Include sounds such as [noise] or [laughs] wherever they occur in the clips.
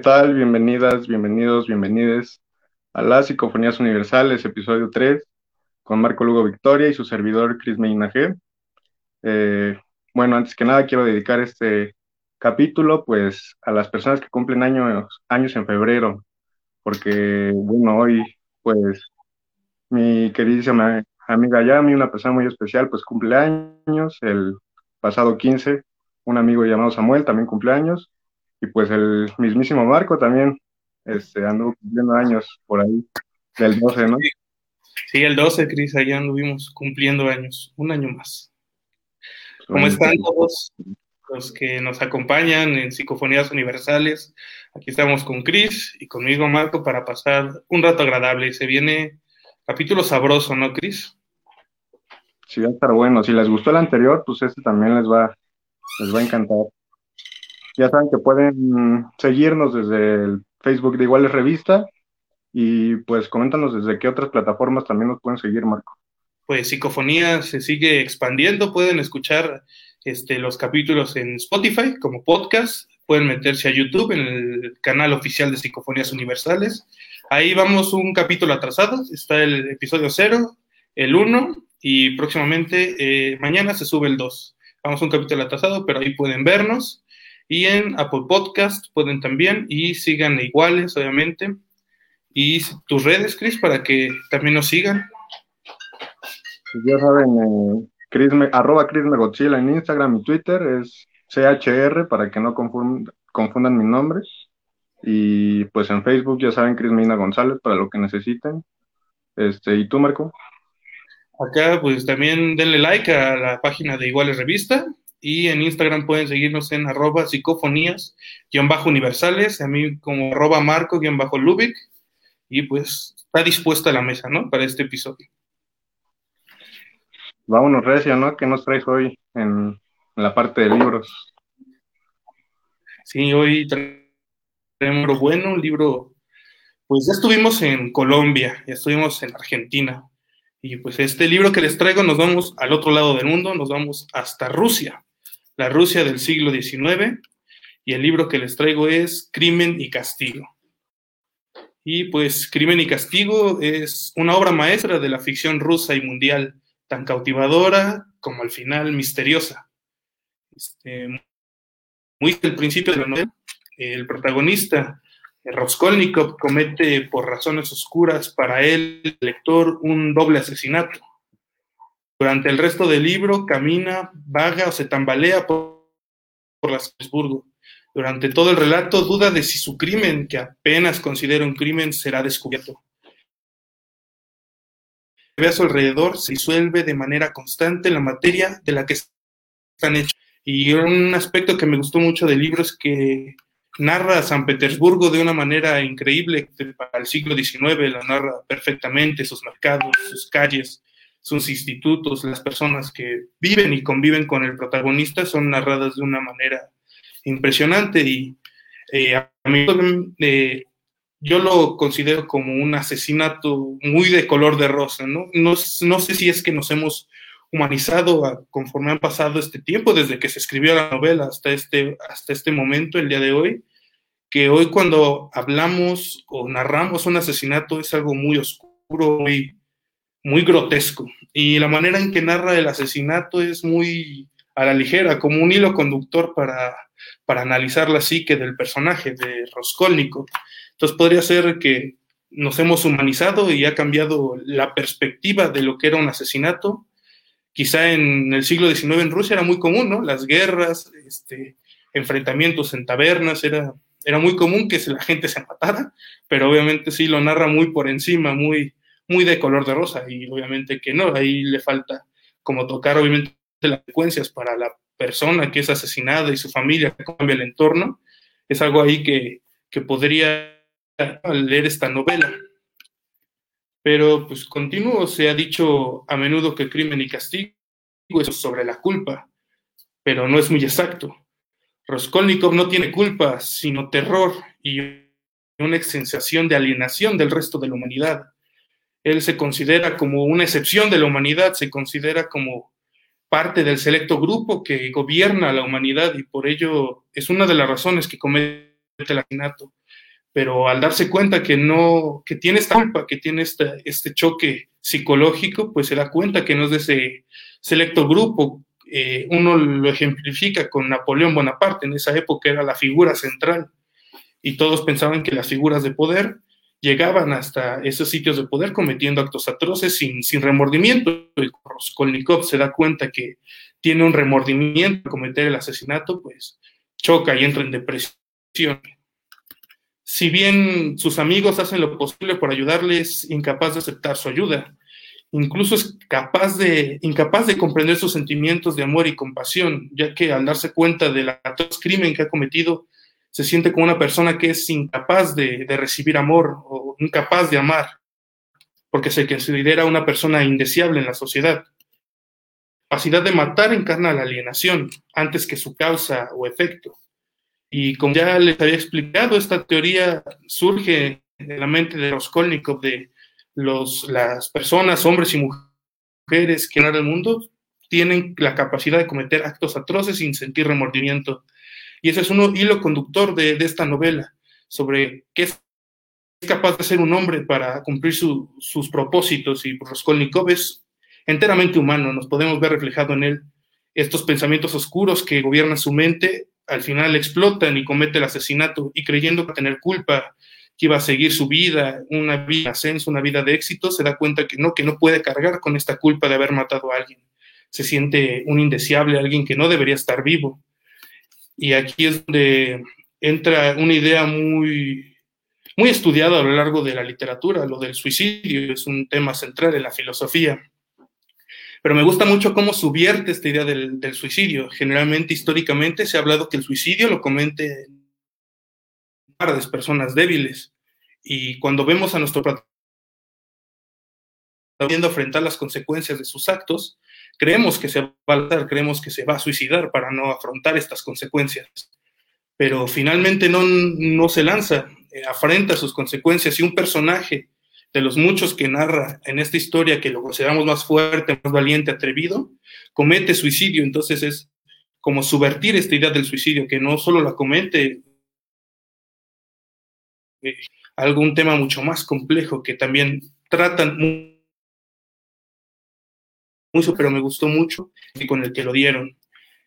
¿Qué tal? Bienvenidas, bienvenidos, bienvenides a las Psicofonías Universales, episodio 3, con Marco Lugo Victoria y su servidor Cris Medina. Eh, bueno, antes que nada quiero dedicar este capítulo pues a las personas que cumplen años, años en febrero, porque bueno, hoy pues mi queridísima amiga Yami, una persona muy especial, pues cumple años, el pasado 15, un amigo llamado Samuel también cumple años, y pues el mismísimo Marco también este, anduvo cumpliendo años por ahí, del 12, ¿no? Sí, el 12, Cris, allá anduvimos cumpliendo años, un año más. ¿Cómo están todos los que nos acompañan en Psicofonías Universales? Aquí estamos con Cris y conmigo Marco para pasar un rato agradable. Se viene capítulo sabroso, ¿no, Cris? Sí, va a estar bueno. Si les gustó el anterior, pues este también les va, les va a encantar. Ya saben que pueden seguirnos desde el Facebook de Iguales Revista y pues coméntanos desde qué otras plataformas también nos pueden seguir, Marco. Pues Psicofonía se sigue expandiendo, pueden escuchar este, los capítulos en Spotify como podcast, pueden meterse a YouTube en el canal oficial de Psicofonías Universales. Ahí vamos un capítulo atrasado, está el episodio 0, el 1 y próximamente eh, mañana se sube el 2. Vamos un capítulo atrasado, pero ahí pueden vernos. Y en Apple Podcast pueden también y sigan iguales, obviamente. Y tus redes, Chris, para que también nos sigan. Pues ya saben, eh, arroba Chris Megochila en Instagram y Twitter es CHR para que no confundan, confundan mi nombre. Y pues en Facebook ya saben Chris Mina González para lo que necesiten. Este, ¿y tú, Marco? Acá pues también denle like a la página de Iguales Revista y en Instagram pueden seguirnos en arroba psicofonías-universales, a mí como arroba marco-lubic, y pues está dispuesta la mesa, ¿no? Para este episodio. Vámonos, Recio, ¿no? ¿Qué nos traes hoy en, la parte de libros? Sí, hoy traemos un libro bueno, un libro, pues ya estuvimos en Colombia, ya estuvimos en Argentina, y pues este libro que les traigo nos vamos al otro lado del mundo, nos vamos hasta Rusia la Rusia del siglo XIX, y el libro que les traigo es Crimen y Castigo. Y pues Crimen y Castigo es una obra maestra de la ficción rusa y mundial, tan cautivadora como al final misteriosa. Este, muy al principio de la novela, el protagonista, Raskolnikov, comete por razones oscuras para él, el lector, un doble asesinato durante el resto del libro camina, vaga o se tambalea por, por las Durante todo el relato duda de si su crimen, que apenas considera un crimen, será descubierto. Ve a su alrededor, se disuelve de manera constante la materia de la que están hechos. Y un aspecto que me gustó mucho del libro es que narra a San Petersburgo de una manera increíble para el siglo XIX, la narra perfectamente, sus mercados, sus calles, sus institutos, las personas que viven y conviven con el protagonista son narradas de una manera impresionante y eh, a mí eh, yo lo considero como un asesinato muy de color de rosa, ¿no? No, sé si es que nos hemos humanizado conforme han pasado este tiempo, desde que se escribió la novela hasta este, hasta este momento, el día de hoy, que hoy cuando hablamos o narramos un asesinato es algo muy oscuro, muy muy grotesco. Y la manera en que narra el asesinato es muy a la ligera, como un hilo conductor para, para analizar la psique del personaje, de Raskolnikov. Entonces podría ser que nos hemos humanizado y ha cambiado la perspectiva de lo que era un asesinato. Quizá en el siglo XIX en Rusia era muy común, ¿no? Las guerras, este, enfrentamientos en tabernas, era, era muy común que la gente se matara, pero obviamente sí lo narra muy por encima, muy, muy de color de rosa y obviamente que no, ahí le falta como tocar obviamente las secuencias para la persona que es asesinada y su familia que cambia el entorno, es algo ahí que, que podría leer esta novela. Pero pues continuo, se ha dicho a menudo que crimen y castigo es sobre la culpa, pero no es muy exacto. Raskolnikov no tiene culpa, sino terror y una sensación de alienación del resto de la humanidad él se considera como una excepción de la humanidad, se considera como parte del selecto grupo que gobierna la humanidad y por ello es una de las razones que comete el asesinato. pero al darse cuenta que no, que tiene esta culpa, que tiene este, este choque psicológico, pues se da cuenta que no es de ese selecto grupo. Eh, uno lo ejemplifica con Napoleón Bonaparte, en esa época era la figura central y todos pensaban que las figuras de poder llegaban hasta esos sitios de poder cometiendo actos atroces sin, remordimiento. Y Raskolnikov se da cuenta que tiene un remordimiento al cometer el asesinato, pues choca y entra en depresión. Si bien sus amigos hacen lo posible por ayudarle, es incapaz de aceptar su ayuda. Incluso es capaz de, incapaz de comprender sus sentimientos de amor y compasión, ya que al darse cuenta del atroz crimen que ha cometido, se siente como una persona que es incapaz de, de recibir amor o incapaz de amar, porque se considera una persona indeseable en la sociedad capacidad de matar encarna la alienación antes que su causa o efecto. Y como ya les había explicado, esta teoría surge en la mente de Raskolnikov de los, las personas, hombres y mujeres que en el mundo tienen la capacidad de cometer actos atroces sin sentir remordimiento. Y ese es un hilo conductor de, de esta novela, sobre qué es capaz de ser un hombre para cumplir su, sus propósitos. Y Raskolnikov es enteramente humano, nos podemos ver reflejado en él. Estos pensamientos oscuros que gobiernan su mente al final explotan y comete el asesinato y creyendo que tener culpa, que iba a seguir su vida, una vida de ascenso, una vida de éxito, se da cuenta que no, que no puede cargar con esta culpa de haber matado a alguien. Se siente un indeseable, alguien que no debería estar vivo. Y aquí es donde entra una idea muy, muy estudiada a lo largo de la literatura, lo del suicidio, es un tema central en la filosofía. Pero me gusta mucho cómo subvierte esta idea del, suicidio. Generalmente, históricamente, se ha hablado que el suicidio lo comete las personas débiles. Y cuando vemos a nuestro pudiendo enfrentar las consecuencias de sus actos, creemos que se va a creemos que se va a suicidar para no afrontar estas consecuencias. Pero finalmente no, no se lanza, eh, afrenta sus consecuencias y un personaje de los muchos que narra en esta historia, que lo consideramos más fuerte, más valiente, atrevido, comete suicidio. Entonces es como subvertir esta idea del suicidio, que no solo la comete eh, algún tema mucho más complejo que también tratan mucho, pero me gustó mucho y con el que lo dieron.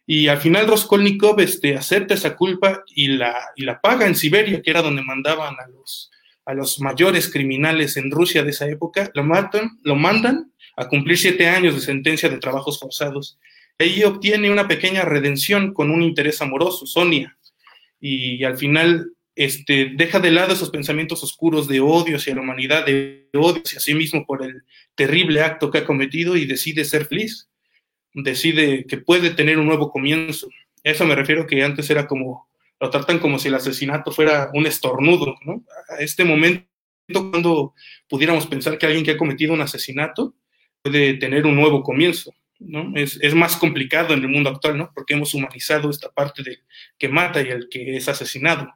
Y al final Roskolnikov este, acepta esa culpa y la, y la paga en Siberia, que era donde mandaban a los, a los mayores criminales en Rusia de esa época, lo matan, lo mandan a cumplir siete años de sentencia de trabajos forzados. Ahí obtiene una pequeña redención con un interés amoroso, Sonia, y, al final este, deja de lado esos pensamientos oscuros de odio hacia la humanidad, de odio hacia sí mismo por el terrible acto que ha cometido y decide ser feliz, decide que puede tener un nuevo comienzo. Eso me refiero que antes era como lo tratan como si el asesinato fuera un estornudo, ¿no? A este momento, cuando pudiéramos pensar que alguien que ha cometido un asesinato puede tener un nuevo comienzo, ¿no? Es, es más complicado en el mundo actual, ¿no? Porque hemos humanizado esta parte del que mata y el que es asesinado.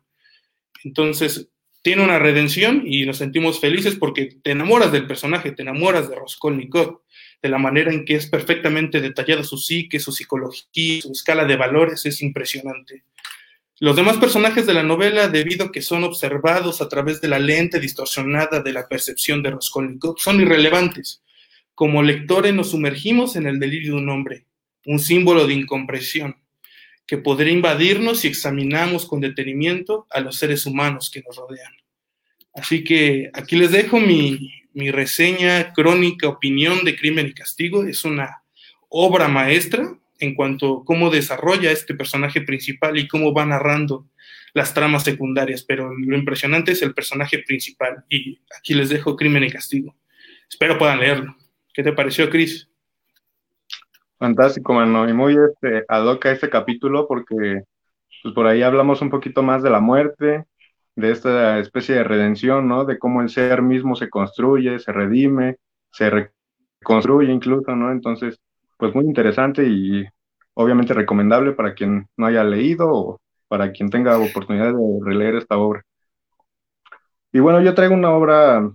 Entonces, tiene una redención y nos sentimos felices porque te enamoras del personaje, te enamoras de Raskolnikov, de la manera en que es perfectamente detallada su psique, su psicología, su escala de valores, es impresionante. Los demás personajes de la novela, debido a que son observados a través de la lente distorsionada de la percepción de Raskolnikov, son irrelevantes. Como lectores nos sumergimos en el delirio de un hombre, un símbolo de incomprensión, que podría invadirnos si examinamos con detenimiento a los seres humanos que nos rodean. Así que aquí les dejo mi, mi reseña, crónica, opinión de Crimen y Castigo. Es una obra maestra, en cuanto a cómo desarrolla este personaje principal y cómo va narrando las tramas secundarias, pero lo impresionante es el personaje principal y aquí les dejo Crimen y Castigo. Espero puedan leerlo. ¿Qué te pareció, Chris? Fantástico, mano, y muy este, adoca este capítulo porque pues, por ahí hablamos un poquito más de la muerte, de esta especie de redención, ¿no? De cómo el ser mismo se construye, se redime, se reconstruye incluso, ¿no? Entonces, pues muy interesante y obviamente recomendable para quien no haya leído o para quien tenga oportunidad de releer esta obra. Y bueno, yo traigo una obra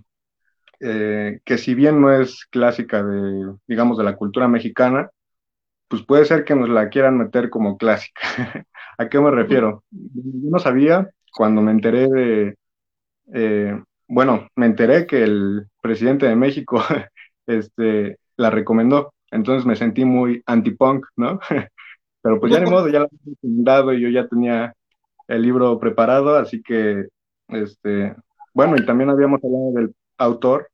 eh, que si bien no es clásica de, digamos, de la cultura mexicana, pues puede ser que nos la quieran meter como clásica. [laughs] ¿A qué me refiero? Yo no sabía, cuando me enteré de, eh, bueno, me enteré que el presidente de México [laughs] este, la recomendó, entonces me sentí muy anti-punk, ¿no? [laughs] Pero pues ya ni modo, ya lo había recomendado y yo ya tenía el libro preparado, así que, este, bueno, y también habíamos hablado del autor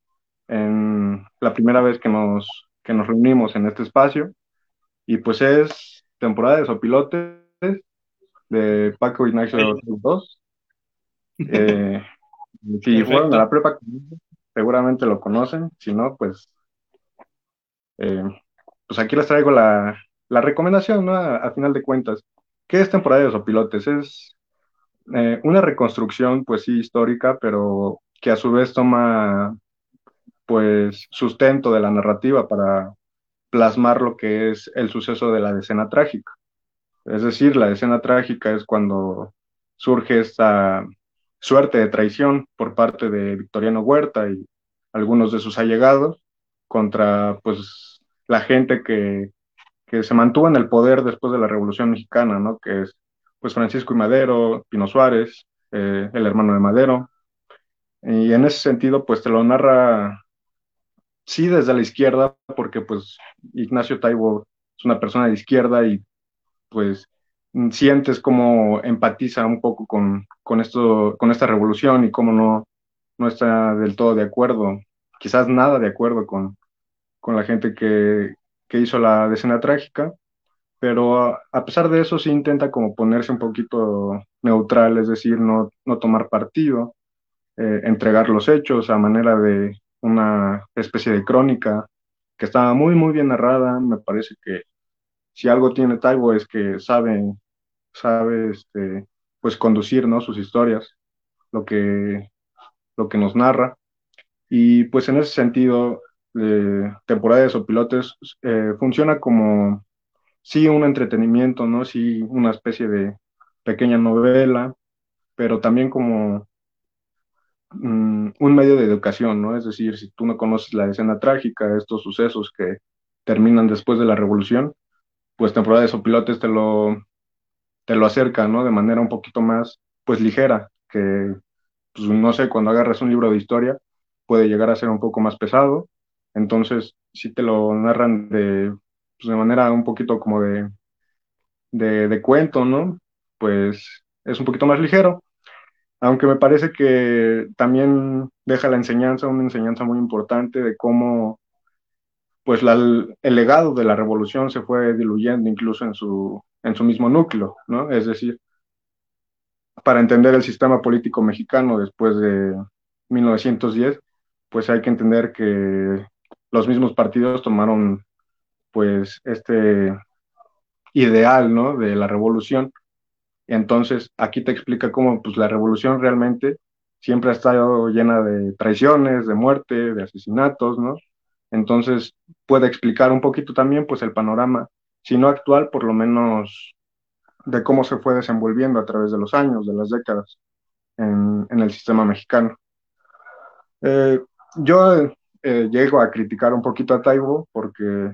en la primera vez que nos, que nos reunimos en este espacio, y pues es temporada de Sopilotes de Paco Ignacio 2. [laughs] Eh, si fueron a la prepa, seguramente lo conocen. Si no, pues, eh, pues aquí les traigo la, la recomendación, ¿no? A, final de cuentas. ¿Qué es temporada de Sopilotes? Es eh, una reconstrucción, pues sí, histórica, pero que a su vez toma, pues, sustento de la narrativa para plasmar lo que es el suceso de la decena trágica. Es decir, la escena trágica es cuando surge esta suerte de traición por parte de Victoriano Huerta y algunos de sus allegados contra pues la gente que, que se mantuvo en el poder después de la Revolución Mexicana, ¿no? Que es pues Francisco y Madero, Pino Suárez, eh, el hermano de Madero. Y en ese sentido, pues te lo narra, sí, desde la izquierda, porque pues Ignacio Taibo es una persona de izquierda y pues sientes cómo empatiza un poco con, con, esto, con esta revolución y cómo no, no está del todo de acuerdo, quizás nada de acuerdo con, con la gente que, que hizo la decena trágica, pero a, pesar de eso sí intenta como ponerse un poquito neutral, es decir, no, no tomar partido, eh, entregar los hechos a manera de una especie de crónica que estaba muy, muy bien narrada, me parece que si algo tiene Taibo es que sabe, sabe este, pues conducir ¿no? sus historias, lo que, lo que nos narra. Y pues en ese sentido, eh, temporada de pilotes eh, funciona como, sí, un entretenimiento, ¿no? Sí, una especie de pequeña novela, pero también como mm, un medio de educación, ¿no? Es decir, si tú no conoces la escena trágica, estos sucesos que terminan después de la revolución, pues temporada de sopilotes te lo, te lo acerca, ¿no? De manera un poquito más, pues ligera, que, pues no sé, cuando agarras un libro de historia puede llegar a ser un poco más pesado, entonces si te lo narran de, pues, de manera un poquito como de, de, de cuento, ¿no? Pues es un poquito más ligero, aunque me parece que también deja la enseñanza, una enseñanza muy importante de cómo pues el legado de la revolución se fue diluyendo incluso en su, en su mismo núcleo, ¿no? Es decir, para entender el sistema político mexicano después de 1910, pues hay que entender que los mismos partidos tomaron pues este ideal, ¿no? De la revolución. Entonces, aquí te explica cómo pues la revolución realmente siempre ha estado llena de traiciones, de muerte, de asesinatos, ¿no? Entonces puede explicar un poquito también pues el panorama, si no actual, por lo menos de cómo se fue desenvolviendo a través de los años, de las décadas en, el sistema mexicano. Eh, yo eh, llego a criticar un poquito a Taibo porque,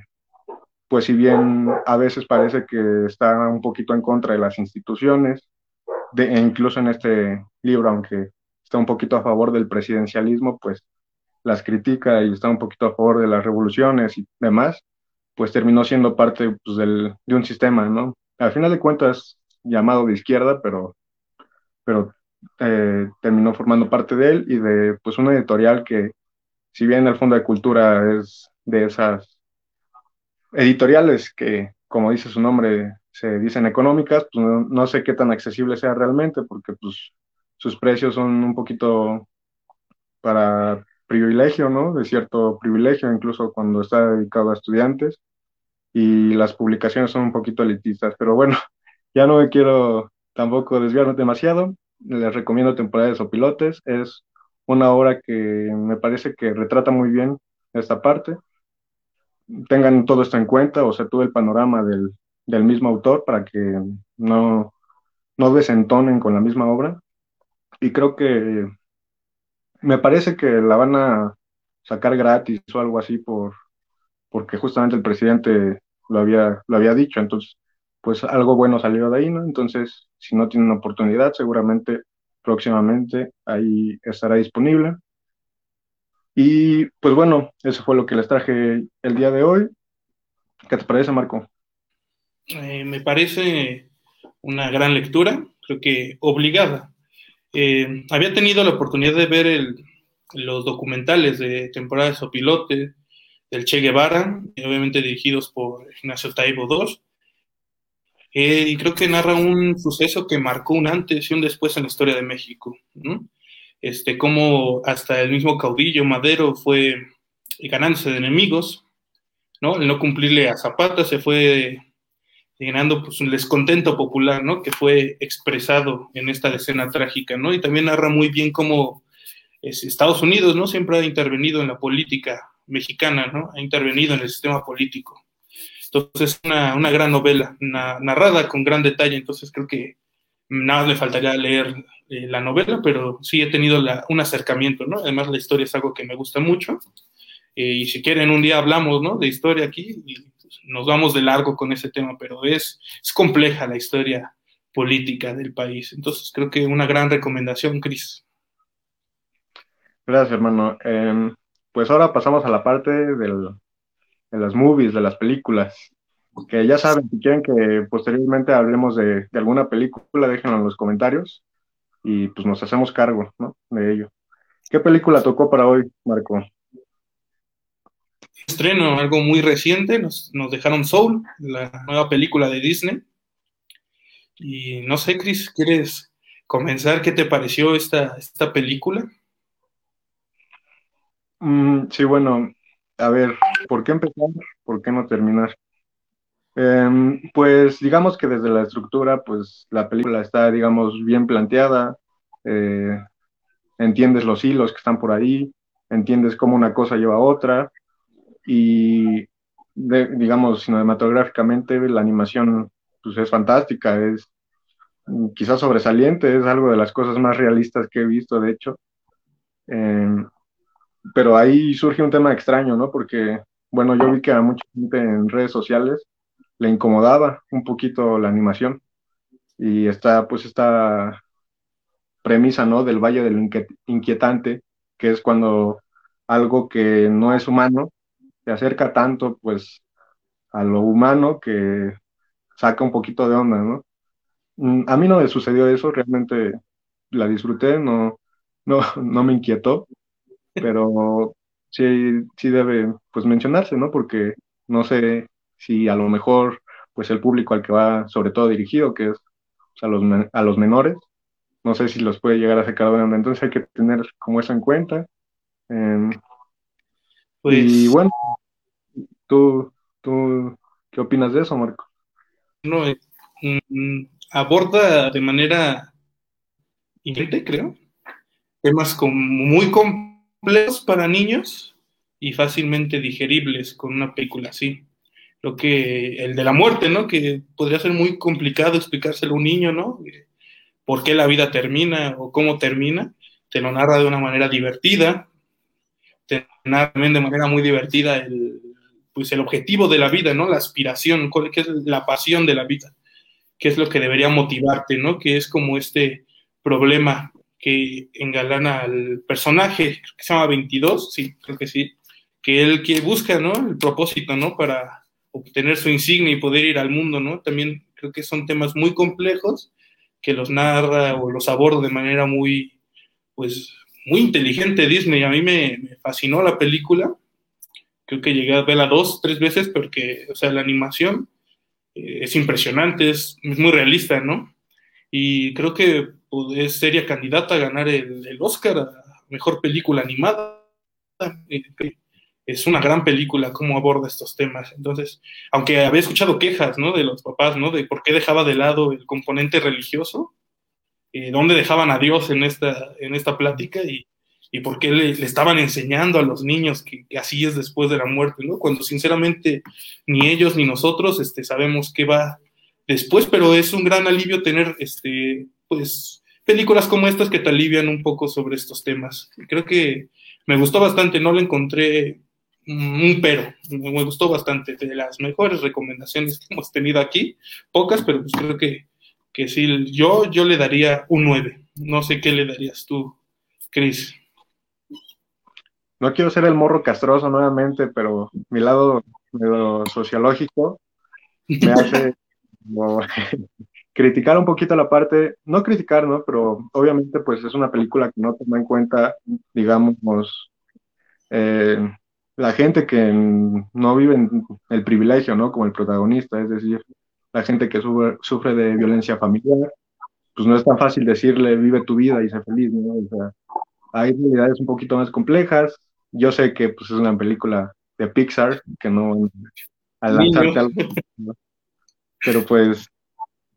pues si bien a veces parece que está un poquito en contra de las instituciones, de, e incluso en este libro, aunque está un poquito a favor del presidencialismo, pues las critica y está un poquito a favor de las revoluciones y demás, pues terminó siendo parte pues, del, de un sistema, ¿no? Al final de cuentas, llamado de izquierda, pero, pero eh, terminó formando parte de él y de pues una editorial que, si bien el Fondo de Cultura es de esas editoriales que, como dice su nombre, se dicen económicas, pues no, no sé qué tan accesible sea realmente, porque pues sus precios son un poquito para privilegio, ¿no? De cierto privilegio, incluso cuando está dedicado a estudiantes, y las publicaciones son un poquito elitistas, pero bueno, [laughs] ya no me quiero tampoco desviarme demasiado, les recomiendo Temporades o Pilotes, es una obra que me parece que retrata muy bien esta parte. Tengan todo esto en cuenta, o sea, todo el panorama del, del mismo autor para que no, no desentonen con la misma obra. Y creo que me parece que la van a sacar gratis o algo así por porque justamente el presidente lo había, lo había dicho, entonces pues algo bueno salió de ahí, ¿no? Entonces, si no tienen oportunidad, seguramente próximamente ahí estará disponible. Y pues bueno, eso fue lo que les traje el día de hoy. ¿Qué te parece, Marco? Eh, me parece una gran lectura, creo que obligada. Eh, había tenido la oportunidad de ver los documentales de temporadas o pilote del Che Guevara, obviamente dirigidos por Ignacio Taibo II, eh, y creo que narra un suceso que marcó un antes y un después en la historia de México. Este, como hasta el mismo caudillo Madero fue ganándose de enemigos, ¿no? El no cumplirle a Zapata se fue llenando pues, un descontento popular, ¿no? Que fue expresado en esta escena trágica, ¿no? Y también narra muy bien cómo Estados Unidos, ¿no? Siempre ha intervenido en la política mexicana, ¿no? Ha intervenido en el sistema político. Entonces, una, una gran novela, narrada con gran detalle, entonces creo que nada le faltaría leer eh, la novela, pero sí he tenido un acercamiento, ¿no? Además, la historia es algo que me gusta mucho. Eh, y si quieren, un día hablamos, ¿no? De historia aquí y pues, nos vamos de largo con ese tema, pero es, es compleja la historia política del país. Entonces, creo que una gran recomendación, Cris. Gracias, hermano. Em, pues ahora pasamos a la parte del, de las movies, de las películas. Que ya saben, si quieren que posteriormente hablemos de, alguna película, déjenlo en los comentarios y pues nos hacemos cargo ¿no? de ello. ¿Qué película tocó para hoy, Marco? Estreno, algo muy reciente, nos, nos dejaron Soul, la nueva película de Disney. Y no sé, Chris, ¿quieres comenzar? ¿Qué te pareció esta, esta película? Mm, sí, bueno, a ver, ¿por qué empezar? ¿Por qué no terminar? Em, pues digamos que desde la estructura, pues la película está, digamos, bien planteada, eh, entiendes los hilos que están por ahí, entiendes cómo una cosa lleva a otra, y digamos, cinematográficamente la animación pues es fantástica, es quizás sobresaliente, es algo de las cosas más realistas que he visto, de hecho. Em, pero ahí surge un tema extraño, ¿no? Porque, bueno, yo vi que a mucha gente en redes sociales le incomodaba un poquito la animación y está, pues, esta premisa, ¿no? Del valle del inquietante, que es cuando algo que no es humano se acerca tanto, pues, a lo humano que saca un poquito de onda, ¿no? Mm, a mí no me sucedió eso, realmente la disfruté, no, no, [laughs] no me inquietó, pero sí, sí debe pues mencionarse, ¿no? Porque no sé si a lo mejor pues el público al que va sobre todo dirigido, que es pues, a, los, a los menores, no sé si los puede llegar a sacar de onda, entonces hay que tener como eso en cuenta. Em, pues... Y bueno, ¿tú, ¿tú qué opinas de eso, Marco? No, eh, mm, aborda de manera increíble, creo, temas como muy complejos para niños y fácilmente digeribles con una película así. Lo que el de la muerte, ¿no? Que podría ser muy complicado explicárselo a un niño, ¿no? ¿Por qué la vida termina o cómo termina? Te lo narra de una manera divertida, te narra también de manera muy divertida el, pues el objetivo de la vida, ¿no? La aspiración, qué es la pasión de la vida, qué es lo que debería motivarte, ¿no? Que es como este problema que engalana al personaje, que se llama 22, sí, creo que sí, que él que busca, ¿no? El propósito, ¿no? Para obtener su insignia y poder ir al mundo, ¿no? También creo que son temas muy complejos que los narra o los aborda de manera muy, pues, muy inteligente Disney. A mí me, fascinó la película. Creo que llegué a verla dos, tres veces porque, o sea, la animación eh, es impresionante, es, muy realista, ¿no? Y creo que es seria candidata a ganar el, Oscar a Mejor Película Animada. Eh, es una gran película cómo aborda estos temas. Entonces, aunque había escuchado quejas, ¿no? De los papás, ¿no? De por qué dejaba de lado el componente religioso, eh, dónde dejaban a Dios en esta, en esta plática y, y por qué le, estaban enseñando a los niños que, así es después de la muerte, ¿no? Cuando sinceramente ni ellos ni nosotros este, sabemos qué va después, pero es un gran alivio tener, este, pues, películas como estas que te alivian un poco sobre estos temas. Creo que me gustó bastante, no le encontré un pero, me gustó bastante, de las mejores recomendaciones que hemos tenido aquí, pocas, pero pues creo que, que sí, yo, yo le daría un 9. No sé qué le darías tú, Chris. No quiero ser el morro castroso nuevamente, pero mi lado sociológico me hace [laughs] criticar un poquito la parte, no criticar, ¿no? Pero obviamente pues es una película que no toma en cuenta, digamos, eh, la gente que no vive en el privilegio, ¿no? Como el protagonista, es decir, la gente que sufre, de violencia familiar, pues no es tan fácil decirle vive tu vida y sé feliz, ¿no? O sea, hay realidades un poquito más complejas. Yo sé que pues es una película de Pixar, que no al lanzarte algo, pero pues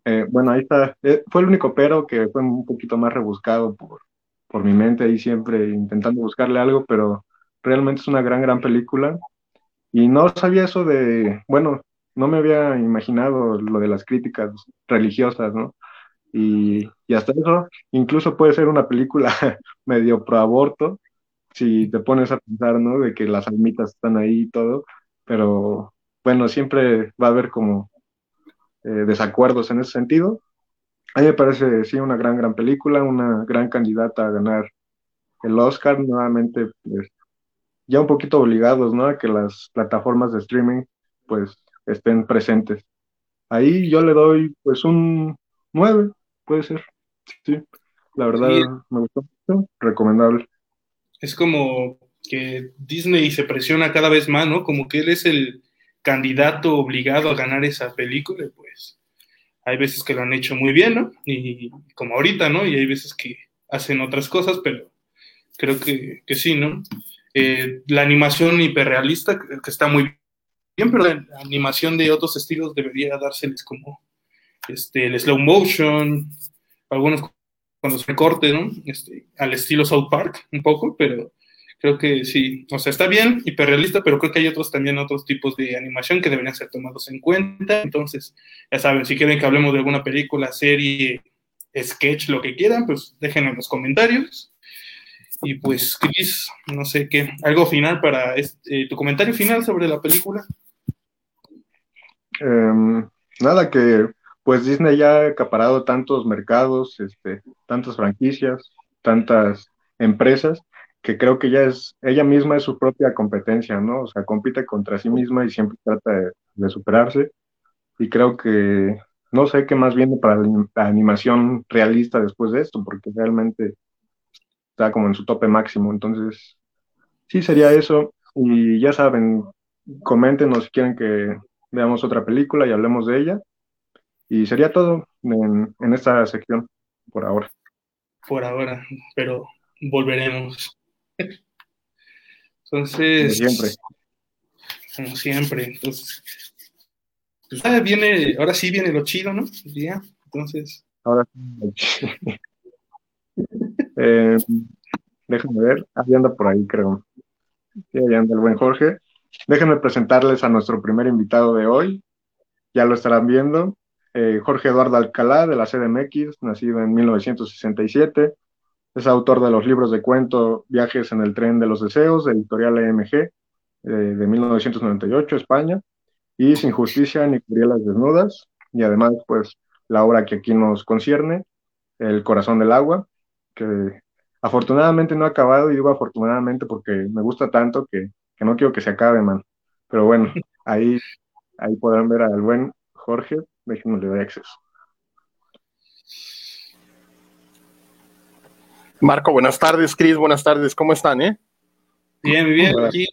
eh, bueno, ahí está. Eh, fue el único pero que fue un poquito más rebuscado por, por mi mente ahí siempre intentando buscarle algo, pero realmente es una gran, gran película. Y no sabía eso de, bueno, no me había imaginado lo de las críticas religiosas, ¿no? Y, y hasta eso, incluso puede ser una película [laughs] medio pro aborto, si te pones a pensar, ¿no? De que las almitas están ahí y todo, pero bueno, siempre va a haber como eh, desacuerdos en ese sentido. A mí me parece, sí, una gran, gran película, una gran candidata a ganar el Oscar, nuevamente, pues, ya un poquito obligados, ¿no? A que las plataformas de streaming, pues, estén presentes. Ahí yo le doy, pues, un 9, puede ser. Sí, la verdad me gustó mucho, recomendable. Es como que Disney se presiona cada vez más, ¿no? Como que él es el candidato obligado a ganar esa película, pues hay veces que lo han hecho muy bien, ¿no? Y como ahorita, ¿no? Y hay veces que hacen otras cosas, pero creo que, que sí, ¿no? Eh, la animación hiperrealista, que está muy bien, pero la animación de otros estilos debería dárseles como este, el slow motion, algunos cuando se corte, ¿no? Este, al estilo South Park, un poco, pero Creo que sí, o sea, está bien, hiperrealista, pero creo que hay otros también, otros tipos de animación que deberían ser tomados en cuenta. Entonces, ya saben, si quieren que hablemos de alguna película, serie, sketch, lo que quieran, pues déjenlo en los comentarios. Y pues, Chris, no sé qué, algo final para este, tu comentario final sobre la película. Em, nada, que pues Disney ya ha acaparado tantos mercados, este, tantas franquicias, tantas empresas, que creo que ella es, ella misma es su propia competencia, ¿no? O sea, compite contra sí misma y siempre trata de, superarse. Y creo que no sé qué más viene para la, animación realista después de esto, porque realmente está como en su tope máximo. Entonces, sí sería eso. Y ya saben, coméntenos si quieren que veamos otra película y hablemos de ella. Y sería todo en, en esta sección por ahora. Por ahora, pero volveremos. Entonces. Como siempre. Como siempre. Entonces. Pues ahora viene, ahora sí viene lo chido, ¿no? día. Entonces. Ahora sí. [laughs] eh, déjenme ver. Ahí anda por ahí, creo. Sí, ahí anda el buen Jorge. Déjenme presentarles a nuestro primer invitado de hoy. Ya lo estarán viendo. Eh, Jorge Eduardo Alcalá, de la CDMX, nacido en 1967 es autor de los libros de cuento Viajes en el tren de los deseos, de editorial EMG, eh, de 1998, España, y Sin justicia ni las desnudas, y además, pues, la obra que aquí nos concierne, El corazón del agua, que afortunadamente no ha acabado, y digo afortunadamente porque me gusta tanto que, que no quiero que se acabe, man. Pero bueno, [laughs] ahí, ahí podrán ver al buen Jorge, déjenme le doy acceso. Marco, buenas tardes. Cris, buenas tardes. ¿Cómo están, eh? Bien, bien, aquí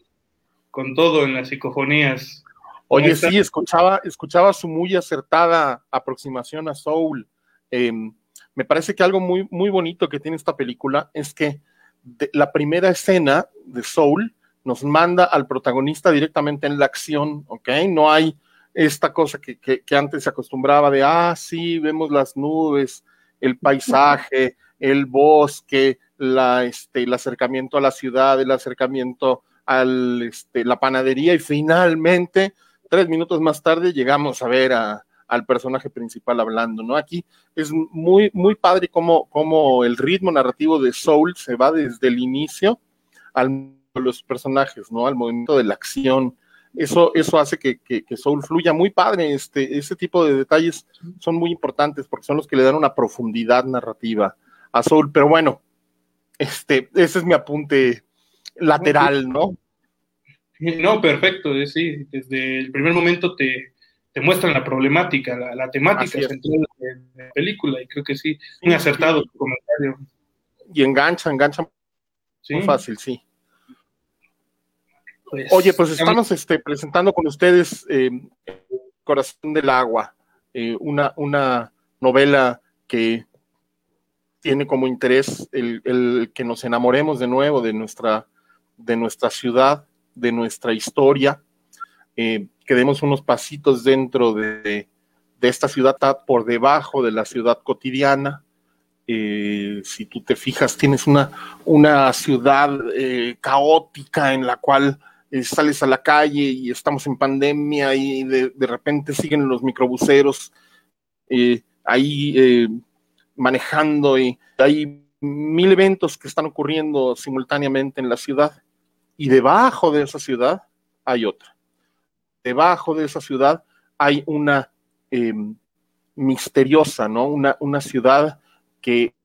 con todo en las psicofonías. Oye, sí, escuchaba, escuchaba su muy acertada aproximación a Soul. Em, me parece que algo muy, muy bonito que tiene esta película es que la primera escena de Soul nos manda al protagonista directamente en la acción, ¿ok? No hay esta cosa que, que antes se acostumbraba de, ah, sí, vemos las nubes, el paisaje, el bosque, la, este, el acercamiento a la ciudad, el acercamiento a este, la panadería y finalmente, tres minutos más tarde, llegamos a ver al personaje principal hablando, ¿no? Aquí es muy, muy padre como, como el ritmo narrativo de Soul se va desde el inicio al los personajes, ¿no? Al momento de la acción. Eso, eso hace que, que, que, Soul fluya muy padre. Este, ese tipo de detalles son muy importantes porque son los que le dan una profundidad narrativa a Soul, pero bueno, este, ese es mi apunte lateral, ¿no? No, perfecto, sí, desde el primer momento te, te muestran la problemática, la, temática central de, la película, y creo que sí, muy acertado tu comentario. Y engancha, engancha muy fácil, sí. Pues, Oye, pues estamos este, presentando con ustedes eh, Corazón del Agua, eh, una, una novela que tiene como interés el, que nos enamoremos de nuevo de nuestra, de nuestra ciudad, de nuestra historia, eh, que demos unos pasitos dentro de, esta ciudad por debajo de la ciudad cotidiana. Eh, si tú te fijas, tienes una, una ciudad eh, caótica en la cual sales a la calle y estamos en pandemia y de, de repente siguen los microbuseros ahí manejando y hay mil eventos que están ocurriendo simultáneamente en la ciudad y debajo de esa ciudad hay otra. Debajo de esa ciudad hay una em, misteriosa, ¿no? Una, una ciudad que,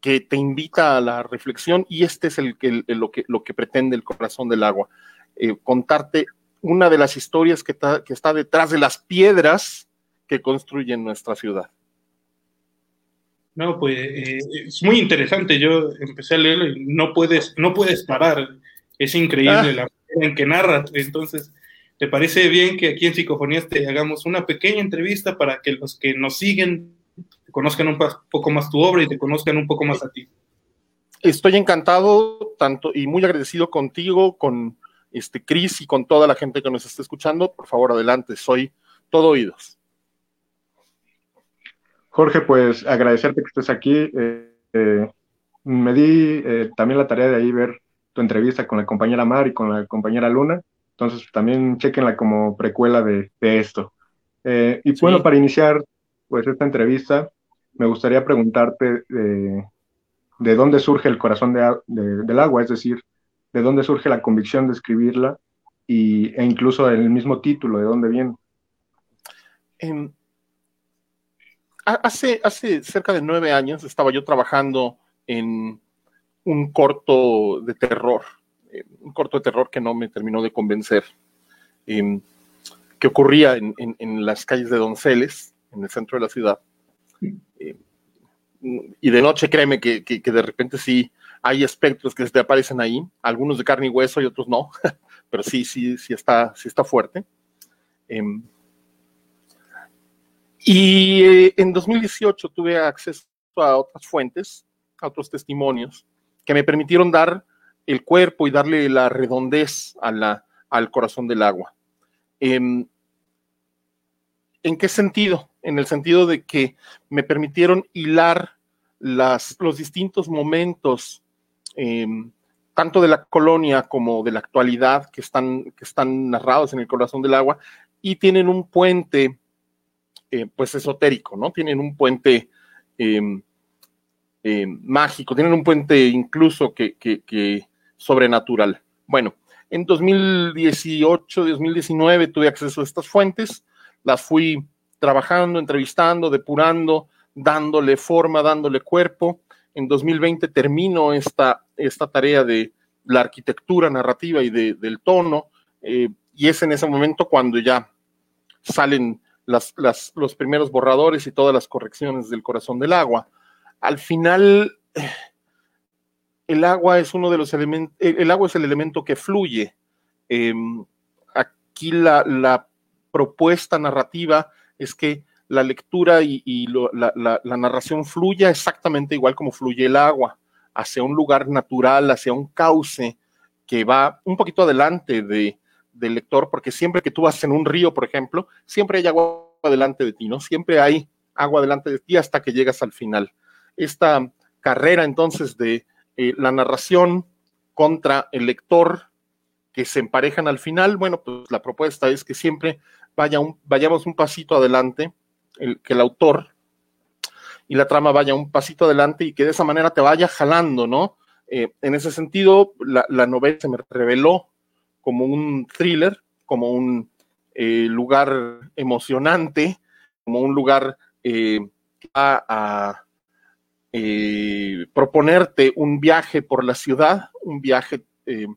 que, te invita a la reflexión y este es el, lo, que, lo que pretende el corazón del agua. Eh, contarte una de las historias que, que está detrás de las piedras que construyen nuestra ciudad. No, pues eh, es muy interesante. Yo empecé a leerlo y no puedes, no puedes parar. Es increíble ah. la manera en que narra. Entonces, ¿te parece bien que aquí en Psicofonías te hagamos una pequeña entrevista para que los que nos siguen conozcan un poco más tu obra y te conozcan un poco más a ti? Estoy encantado, tanto y muy agradecido contigo, con este Cris y con toda la gente que nos está escuchando. Por favor, adelante, soy todo oídos. Jorge, pues agradecerte que estés aquí. Eh, eh, me di eh, también la tarea de ahí ver tu entrevista con la compañera Mar y con la compañera Luna. Entonces también chequenla como precuela de, esto. y bueno, para iniciar pues esta entrevista, me gustaría preguntarte de dónde surge el corazón del agua, es decir, de dónde surge la convicción de escribirla y, e incluso el mismo título, de dónde viene. Em, Hace, hace cerca de nueve años estaba yo trabajando en un corto de terror, eh, un corto de terror que no me terminó de convencer, que ocurría en, las calles de Donceles, en el centro de la ciudad. Y de noche, créeme que, de repente sí hay espectros que se te aparecen ahí, algunos de carne y hueso y otros no, [laughs] pero sí, sí, sí está, sí está fuerte. Em, y eh, en 2018 tuve acceso a otras fuentes, a otros testimonios, que me permitieron dar el cuerpo y darle la redondez al corazón del agua. Em, ¿En qué sentido? En el sentido de que me permitieron hilar los distintos momentos, em, tanto de la colonia como de la actualidad, que están, narrados en el corazón del agua, y tienen un puente eh, pues esotérico, ¿no? Tienen un puente em, mágico, tienen un puente incluso que, sobrenatural. Bueno, en 2018, 2019 tuve acceso a estas fuentes, las fui trabajando, entrevistando, depurando, dándole forma, dándole cuerpo. En 2020 termino esta, esta tarea de la arquitectura narrativa y del tono, eh, y es en ese momento cuando ya salen las, los primeros borradores y todas las correcciones del corazón del agua. Al final, el agua es uno de los el agua es el elemento que fluye. Em, aquí la, propuesta narrativa es que la lectura y, la, narración fluya exactamente igual como fluye el agua, hacia un lugar natural, hacia un cauce que va un poquito adelante de, del lector, porque siempre que tú vas en un río, por ejemplo, siempre hay agua delante de ti, ¿no? Siempre hay agua delante de ti hasta que llegas al final. Esta carrera entonces de eh, la narración contra el lector que se emparejan al final, bueno, pues la propuesta es que siempre vaya un, vayamos un pasito adelante, el, que el autor y la trama vaya un pasito adelante y que de esa manera te vaya jalando, ¿no? Eh, en ese sentido, la, la novela se me reveló como un thriller, como un eh, lugar emocionante, como un lugar a eh, proponerte un viaje por la ciudad, un viaje eh,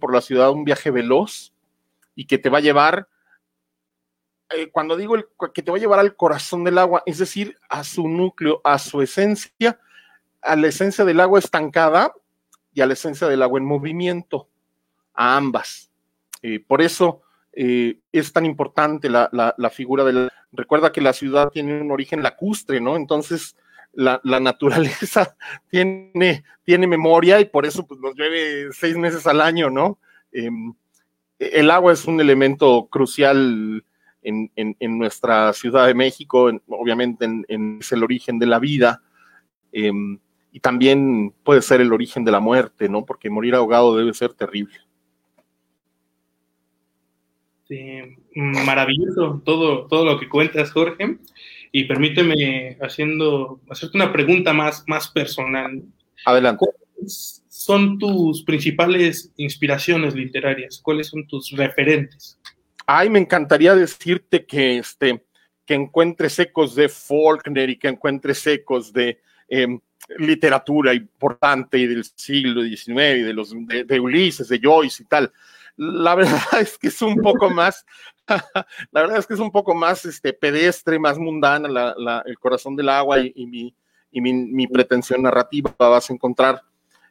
por la ciudad, un viaje veloz y que te va a llevar, eh, cuando digo que te va a llevar al corazón del agua, es decir, a su núcleo, a su esencia, a la esencia del agua estancada y a la esencia del agua en movimiento, a ambas. por eso es tan importante la, la figura del... Recuerda que la ciudad tiene un origen lacustre, ¿no? Entonces, la, naturaleza [laughs] tiene, tiene memoria y por eso pues, nos llueve seis meses al año, ¿no? Em, el agua es un elemento crucial en, nuestra Ciudad de México, obviamente en, es el origen de la vida em, y también puede ser el origen de la muerte, ¿no? Porque morir ahogado debe ser terrible. Sí, maravilloso todo, todo lo que cuentas, Jorge. Y permíteme haciendo, hacerte una pregunta más, más personal. Adelante. ¿Cuáles son tus principales inspiraciones literarias? ¿Cuáles son tus referentes? Ay, me encantaría decirte que, este, que encuentres ecos de Faulkner y que encuentres ecos de em, literatura importante y del siglo XIX y de, los, de Ulises, de Joyce y tal la [laughs] verdad es que es un poco más, [laughs] la verdad es que es un poco más este, pedestre, más mundana el corazón del agua y, mi, pretensión narrativa. Vas a encontrar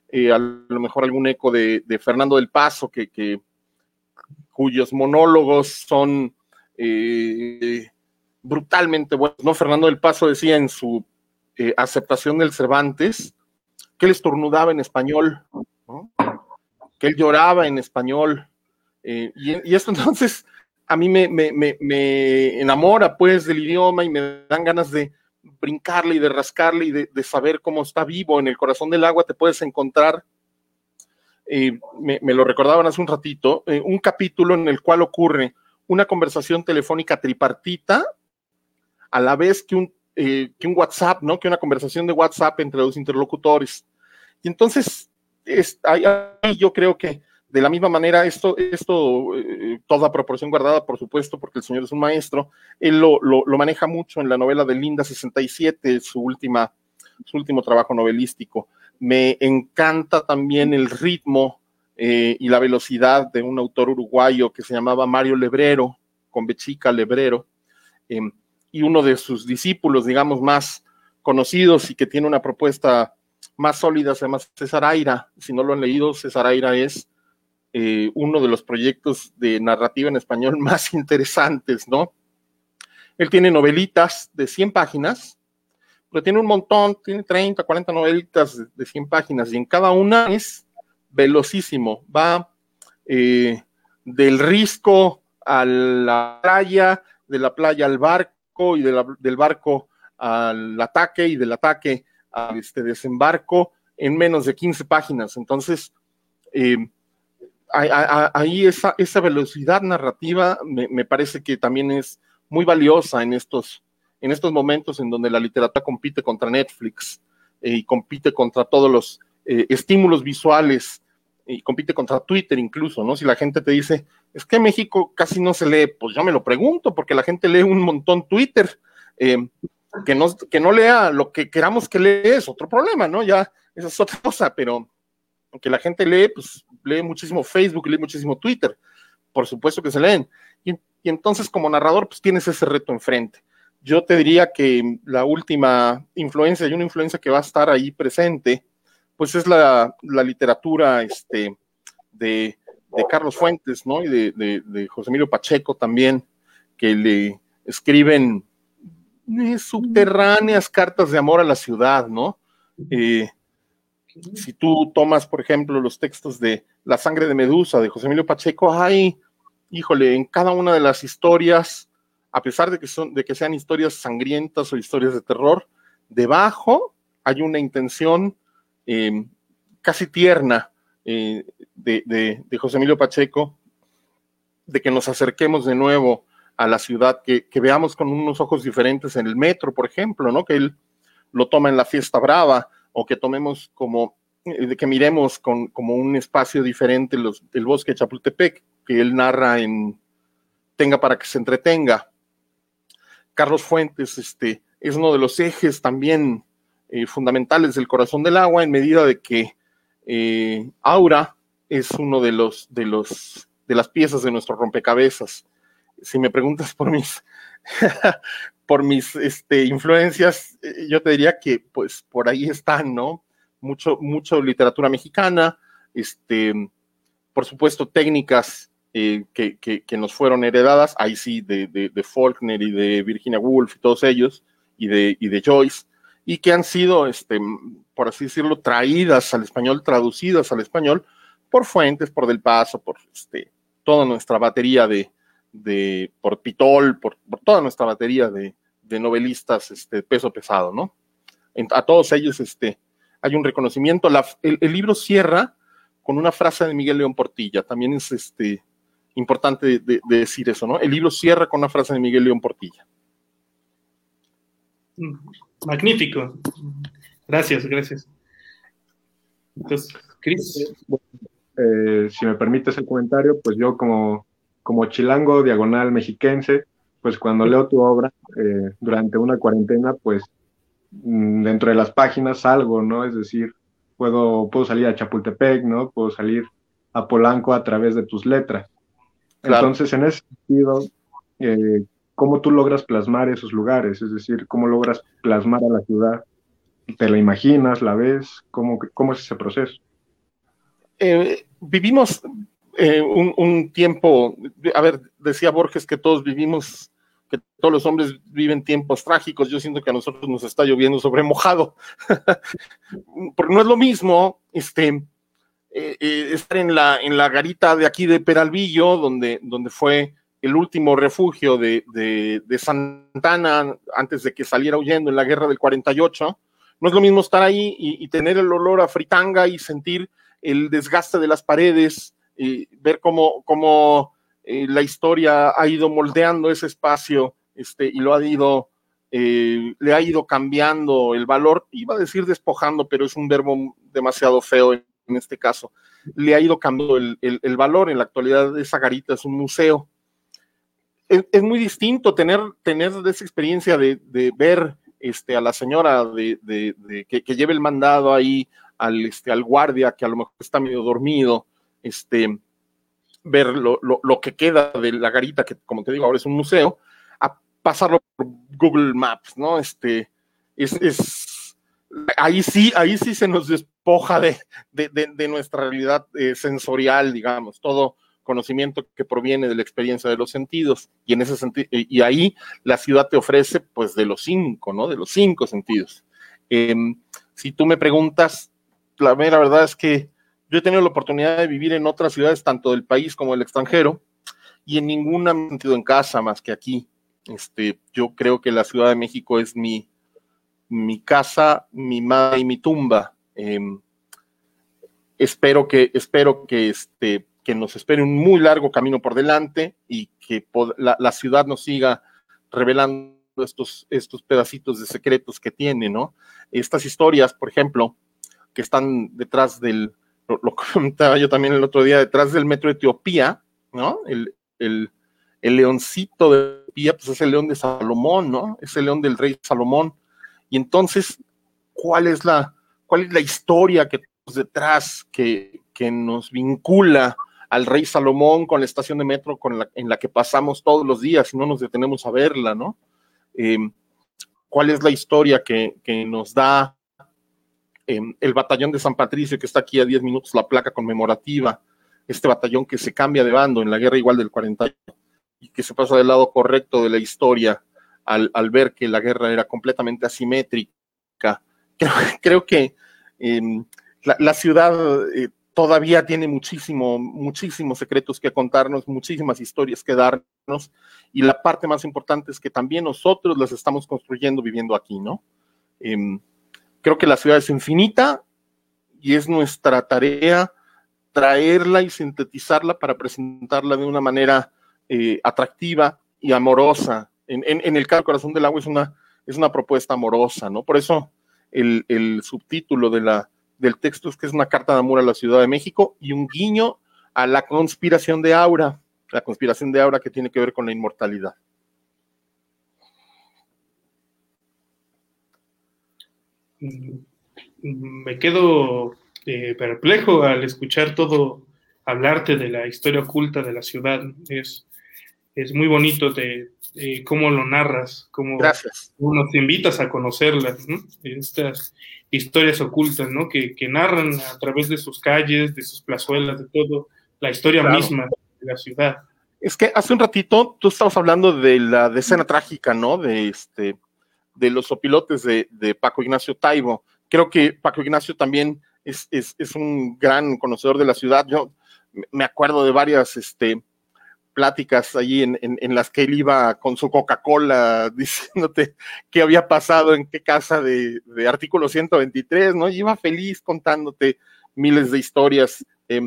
eh, a lo mejor algún eco de, Fernando del Paso, que, cuyos monólogos son eh, brutalmente buenos. ¿no? Fernando del Paso decía en su eh, aceptación del Cervantes que él estornudaba en español, que él lloraba en español, eh, y, esto [laughs] entonces a mí me, enamora pues del idioma y me dan ganas de brincarle y de rascarle y de, saber cómo está vivo en el corazón del agua. Te puedes encontrar, eh, me, lo recordaban hace un ratito, eh, un capítulo en el cual ocurre una conversación telefónica tripartita a la vez que un, que un WhatsApp, ¿no? Que una conversación de WhatsApp entre los interlocutores. Y entonces, es, yo creo que de la misma manera, esto, esto eh, toda proporción guardada, por supuesto, porque el señor es un maestro, él lo, maneja mucho en la novela de Linda 67, su, última, su último trabajo novelístico. Me encanta también el ritmo eh, y la velocidad de un autor uruguayo que se llamaba Mario Lebrero, con Bechica Lebrero, em, y uno de sus discípulos, digamos, más conocidos y que tiene una propuesta más sólida, se llama César Aira. Si no lo han leído, César Aira es eh, uno de los proyectos de narrativa en español [laughs] más interesantes, ¿no? Él tiene novelitas de 100 páginas, pero tiene un montón, tiene 30, 40 novelitas de, 100 páginas y en cada una es velocísimo, va eh, del risco a la playa, de la playa al barco y del barco al ataque y del ataque a este desembarco en menos de 15 páginas. Entonces, eh, ahí esa, velocidad narrativa me, parece que también es muy valiosa en estos, en estos momentos en donde la literatura compite contra Netflix eh, y compite contra todos los eh, estímulos visuales y compite contra Twitter incluso, ¿no? Si la gente te dice, es que México casi no se lee, pues yo me lo pregunto, porque la gente lee un montón Twitter. Eh, que, no, que no lea lo que queramos que lea es otro problema, ¿no? Ya, esa es otra cosa, pero que la gente lee, pues lee muchísimo Facebook, lee muchísimo Twitter, por supuesto que se leen. Y, entonces como narrador, pues tienes ese reto enfrente. Yo te diría que la última influencia y una influencia que va a estar ahí presente, pues es la, literatura este, de, Carlos Fuentes, ¿no? Y de, Emilio Pacheco también, que le escriben eh, subterráneas cartas de amor a la ciudad, ¿no? Eh, si tú tomas, por ejemplo, los textos de La sangre de Medusa de José Emilio Pacheco, hay, híjole, en cada una de las historias, a pesar de que, son, de que sean historias sangrientas o historias de terror, debajo hay una intención em, casi tierna eh, de, José Emilio Pacheco de que nos acerquemos de nuevo a la ciudad, que, que, veamos con unos ojos diferentes en el metro, por ejemplo, ¿no? Que él lo toma en la fiesta brava, que tomemos como, eh, que miremos con, como un espacio diferente los, el bosque de Chapultepec, que él narra en Tenga para que se entretenga. Carlos Fuentes este, es uno de los ejes también eh, fundamentales del corazón del agua en medida de que eh, Aura es uno de los, de los, de las piezas de nuestro rompecabezas. Si me preguntas por mis, [laughs] por mis este, influencias, eh, yo te diría que pues por ahí están, ¿no? Mucho, mucho literatura mexicana, este, por supuesto técnicas que, que, nos fueron heredadas, ahí sí, de, de, de, Faulkner y de Virginia Woolf y todos ellos, y de, y de Joyce, y que han sido, este, por así decirlo, traídas al español, traducidas al español por Fuentes, por Del Paso, por este, toda nuestra batería de, de por Pitol, por, toda nuestra batería de, de novelistas este, peso pesado, ¿no? a todos ellos este, hay un reconocimiento. el, libro cierra con una frase de Miguel León Portilla, también es este, importante de, decir eso, ¿no? El libro cierra con una frase de Miguel León Portilla. Magnífico. Gracias, gracias. Entonces, Cris. Eh, si me permites el comentario, pues yo como, como chilango diagonal mexiquense, pues cuando leo tu obra eh, durante una cuarentena, pues mm, dentro de las páginas salgo, ¿no? Es decir, puedo, puedo salir a Chapultepec, ¿no? Puedo salir a Polanco a través de tus letras. Entonces, en ese sentido, eh, cómo tú logras plasmar esos lugares, es decir, cómo logras plasmar a la ciudad. ¿Te la imaginas, la ves? ¿Cómo, cómo es ese proceso? Eh, vivimos eh, un, tiempo, a ver, decía Borges que todos vivimos, que todos los hombres viven tiempos trágicos, yo siento que a nosotros nos está lloviendo sobre mojado, [laughs] porque no es lo mismo este, eh, estar en la, en la garita de aquí de Peralvillo, donde, donde fue el último refugio de, Santana antes de que saliera huyendo en la guerra del 48. No es lo mismo estar ahí y, tener el olor a fritanga y sentir el desgaste de las paredes, ver cómo, cómo eh, la historia ha ido moldeando ese espacio este, y lo ha ido, eh, le ha ido cambiando el valor, iba a decir despojando, pero es un verbo demasiado feo en, este caso, le ha ido cambiando el, el valor. En la actualidad esa garita es un museo. Es, muy distinto tener, tener esa experiencia de, ver este, a la señora de, que, lleve el mandado ahí al, este, al guardia que a lo mejor está medio dormido, este, ver lo, que queda de la garita, que como te digo, ahora es un museo, a pasarlo por Google Maps, ¿no? Este, es, ahí sí, ahí sí se nos despoja de, de, nuestra realidad eh, sensorial, digamos, todo, conocimiento que proviene de la experiencia de los sentidos. Y en ese sentido, y ahí la ciudad te ofrece, pues, de los cinco, ¿no? De los cinco sentidos. Em, si tú me preguntas, la mera verdad es que yo he tenido la oportunidad de vivir en otras ciudades, tanto del país como del extranjero, y en ninguna me he sentido en casa más que aquí. Este, yo creo que la Ciudad de México es mi, mi casa, mi madre y mi tumba. Em, espero que, espero que este, que nos espere un muy largo camino por delante y que la, ciudad nos siga revelando estos, estos pedacitos de secretos que tiene, ¿no? Estas historias, por ejemplo, que están detrás del, lo, [laughs] comentaba yo también el otro día, detrás del metro Etiopía, ¿no? El, el, leoncito de Etiopía, pues es el león de Salomón, ¿no? Es el león del rey Salomón. Y entonces, ¿cuál es la, cuál es la historia que tenemos detrás que, que nos vincula al rey Salomón con la estación de metro con en la que pasamos todos los días y no nos detenemos a verla, ¿no? Em, ¿Cuál es la historia que, nos da el batallón de San Patricio que está aquí a 10 minutos, la placa conmemorativa? Este batallón que se cambia de bando en la guerra igual del 40 y que se pasa del lado correcto de la historia al, ver que la guerra era completamente asimétrica. Creo, [laughs] que em, la, ciudad eh, todavía tiene muchísimo, muchísimos secretos que contarnos, muchísimas historias que darnos, y la parte más importante es que también nosotros las estamos construyendo viviendo aquí, ¿no? Em, creo que la ciudad es infinita y es nuestra tarea traerla y sintetizarla para presentarla de una manera eh, atractiva y amorosa. En, el caso Corazón del Agua es una, es una propuesta amorosa, ¿no? Por eso el, subtítulo del texto es que es una carta de amor a la Ciudad de México y un guiño a la conspiración de Aura, la conspiración de Aura que tiene que ver con la inmortalidad. Me quedo eh, perplejo al escuchar todo hablarte de la historia oculta de la ciudad. Es, es muy bonito de, cómo lo narras, cómo Gracias. nos invitas a conocerlas, estas historias ocultas ¿no? que, narran a través de sus calles, de sus plazuelas, de todo, la historia misma de la ciudad. Es que hace un ratito tú estabas hablando de la decena trágica, ¿no? De este, de los opilotes de, Paco Ignacio Taibo. Creo que Paco Ignacio también es, es, es, un gran conocedor de la ciudad. Yo me acuerdo de varias este, pláticas allí en, en, las que él iba con su Coca-Cola [laughs] diciéndote qué había pasado en qué casa de, artículo 123, ¿no? Y iba feliz contándote miles de historias. Eh,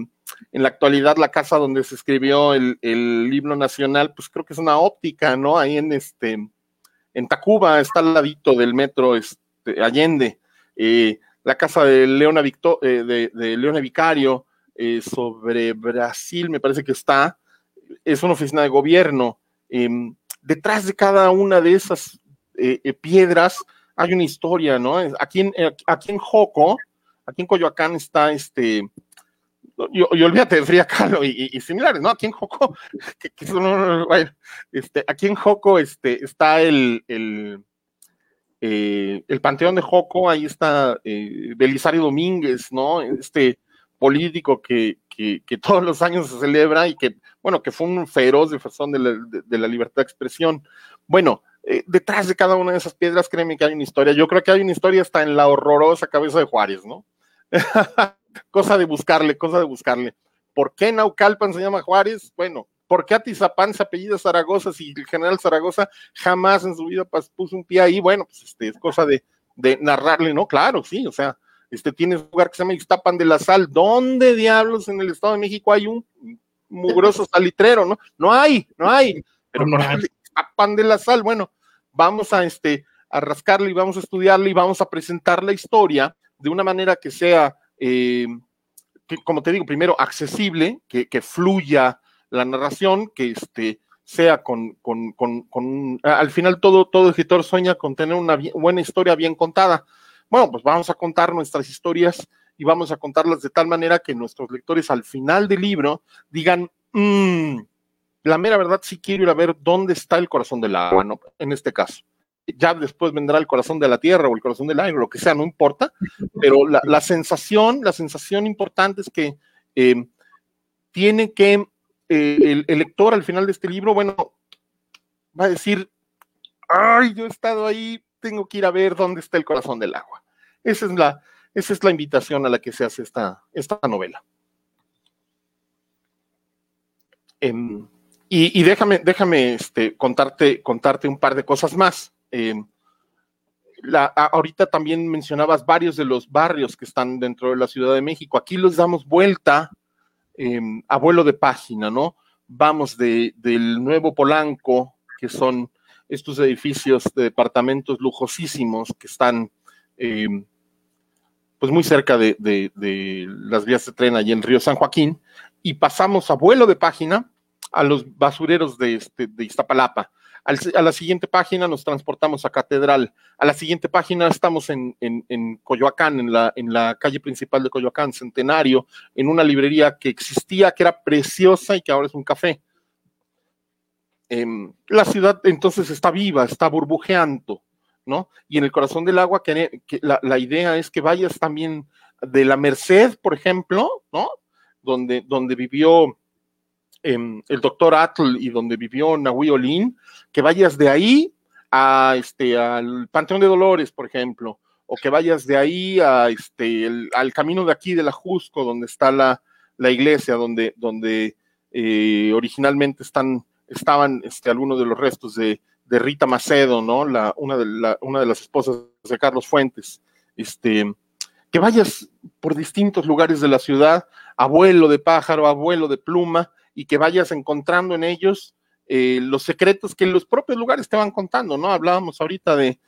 en la actualidad, la casa donde se escribió el, el himno nacional, pues creo que es una óptica, ¿no? Ahí en este, en Tacuba, está al ladito del metro este, Allende. Eh, la casa de Leona, eh, de, de Vicario, eh, sobre Brasil, me parece que está, es una oficina de gobierno. Em, detrás de cada una de esas piedras hay una historia, ¿no? Aquí en, aquí en Joco, aquí en Coyoacán está este, y, olvídate de Fría Kahlo y, similares, ¿no? Aquí en Joco, [laughs] que, este, aquí en Joco este, está el, el, el Panteón de Joco, ahí está Belisario Domínguez, ¿no? Este político que, que, todos los años se celebra y que, bueno, que fue un feroz defensor de la, de, la libertad de expresión. Bueno, eh, detrás de cada una de esas piedras, créeme que hay una historia. Yo creo que hay una historia hasta en la horrorosa cabeza de Juárez, ¿no? [laughs] cosa de buscarle, cosa de buscarle. ¿Por qué Naucalpan se llama Juárez? Bueno, ¿por qué Atizapán se apellida Zaragoza si el general Zaragoza jamás en su vida puso un pie ahí? Bueno, pues este, es cosa de, de narrarle, ¿no? Claro, sí, o sea, este, tienes un lugar que se llama Ixtapan de la Sal. ¿Dónde diablos en el Estado de México hay un mugroso salitrero? No, no hay, no hay. Pero no Ixtapan de la Sal, bueno, vamos a, este, a rascarle y vamos a estudiarle y vamos a presentar la historia de una manera que sea, eh, como te digo, primero accesible, que, fluya la narración, que este, sea con, con, con, al final todo, todo escritor sueña con tener una buena historia bien contada. Bueno, pues vamos a contar nuestras historias y vamos a contarlas de tal manera que nuestros lectores al final del libro digan, mmm, la mera verdad sí quiero ir a ver dónde está el corazón del agua, ¿no? En este caso. Ya después vendrá el corazón de la tierra o el corazón del aire, lo que sea, no importa, pero la, sensación, la sensación importante es que eh, tiene que eh, el, lector al final de este libro, bueno, va a decir, ay, yo he estado ahí, tengo que ir a ver dónde está el corazón del agua. Esa es la, esa es la invitación a la que se hace esta, esta novela. Em, y, déjame, déjame este, contarte, contarte un par de cosas más. Em, la, ahorita también mencionabas varios de los barrios que están dentro de la Ciudad de México. Aquí los damos vuelta eh, a vuelo de página, ¿no? Vamos de, del Nuevo Polanco, que son estos edificios de departamentos lujosísimos que están pues muy cerca de, las vías de tren allí en Río San Joaquín, y pasamos a vuelo de página a los basureros de, este, de Iztapalapa. A la siguiente página nos transportamos a Catedral. A la siguiente página estamos en, Coyoacán, en la, en la calle principal de Coyoacán, Centenario, en una librería que existía, que era preciosa y que ahora es un café. Em, la ciudad entonces está viva, está burbujeando. ¿no? Y en el corazón del agua, que, la, idea es que vayas también de la Merced, por ejemplo, ¿no? Donde, donde vivió el doctor Atl y donde vivió Nahui Olin, que vayas de ahí a este, al Panteón de Dolores, por ejemplo, o que vayas de ahí a este, al camino de aquí de la Jusco, donde está la, iglesia, donde, donde eh, originalmente están, estaban este, algunos de los restos de, Rita Macedo, ¿no? Una, de la, una de las esposas de Carlos Fuentes. Este, que vayas por distintos lugares de la ciudad, abuelo de pájaro, abuelo de pluma, y que vayas encontrando en ellos eh, los secretos que los propios lugares te van contando, ¿no? Hablábamos ahorita de,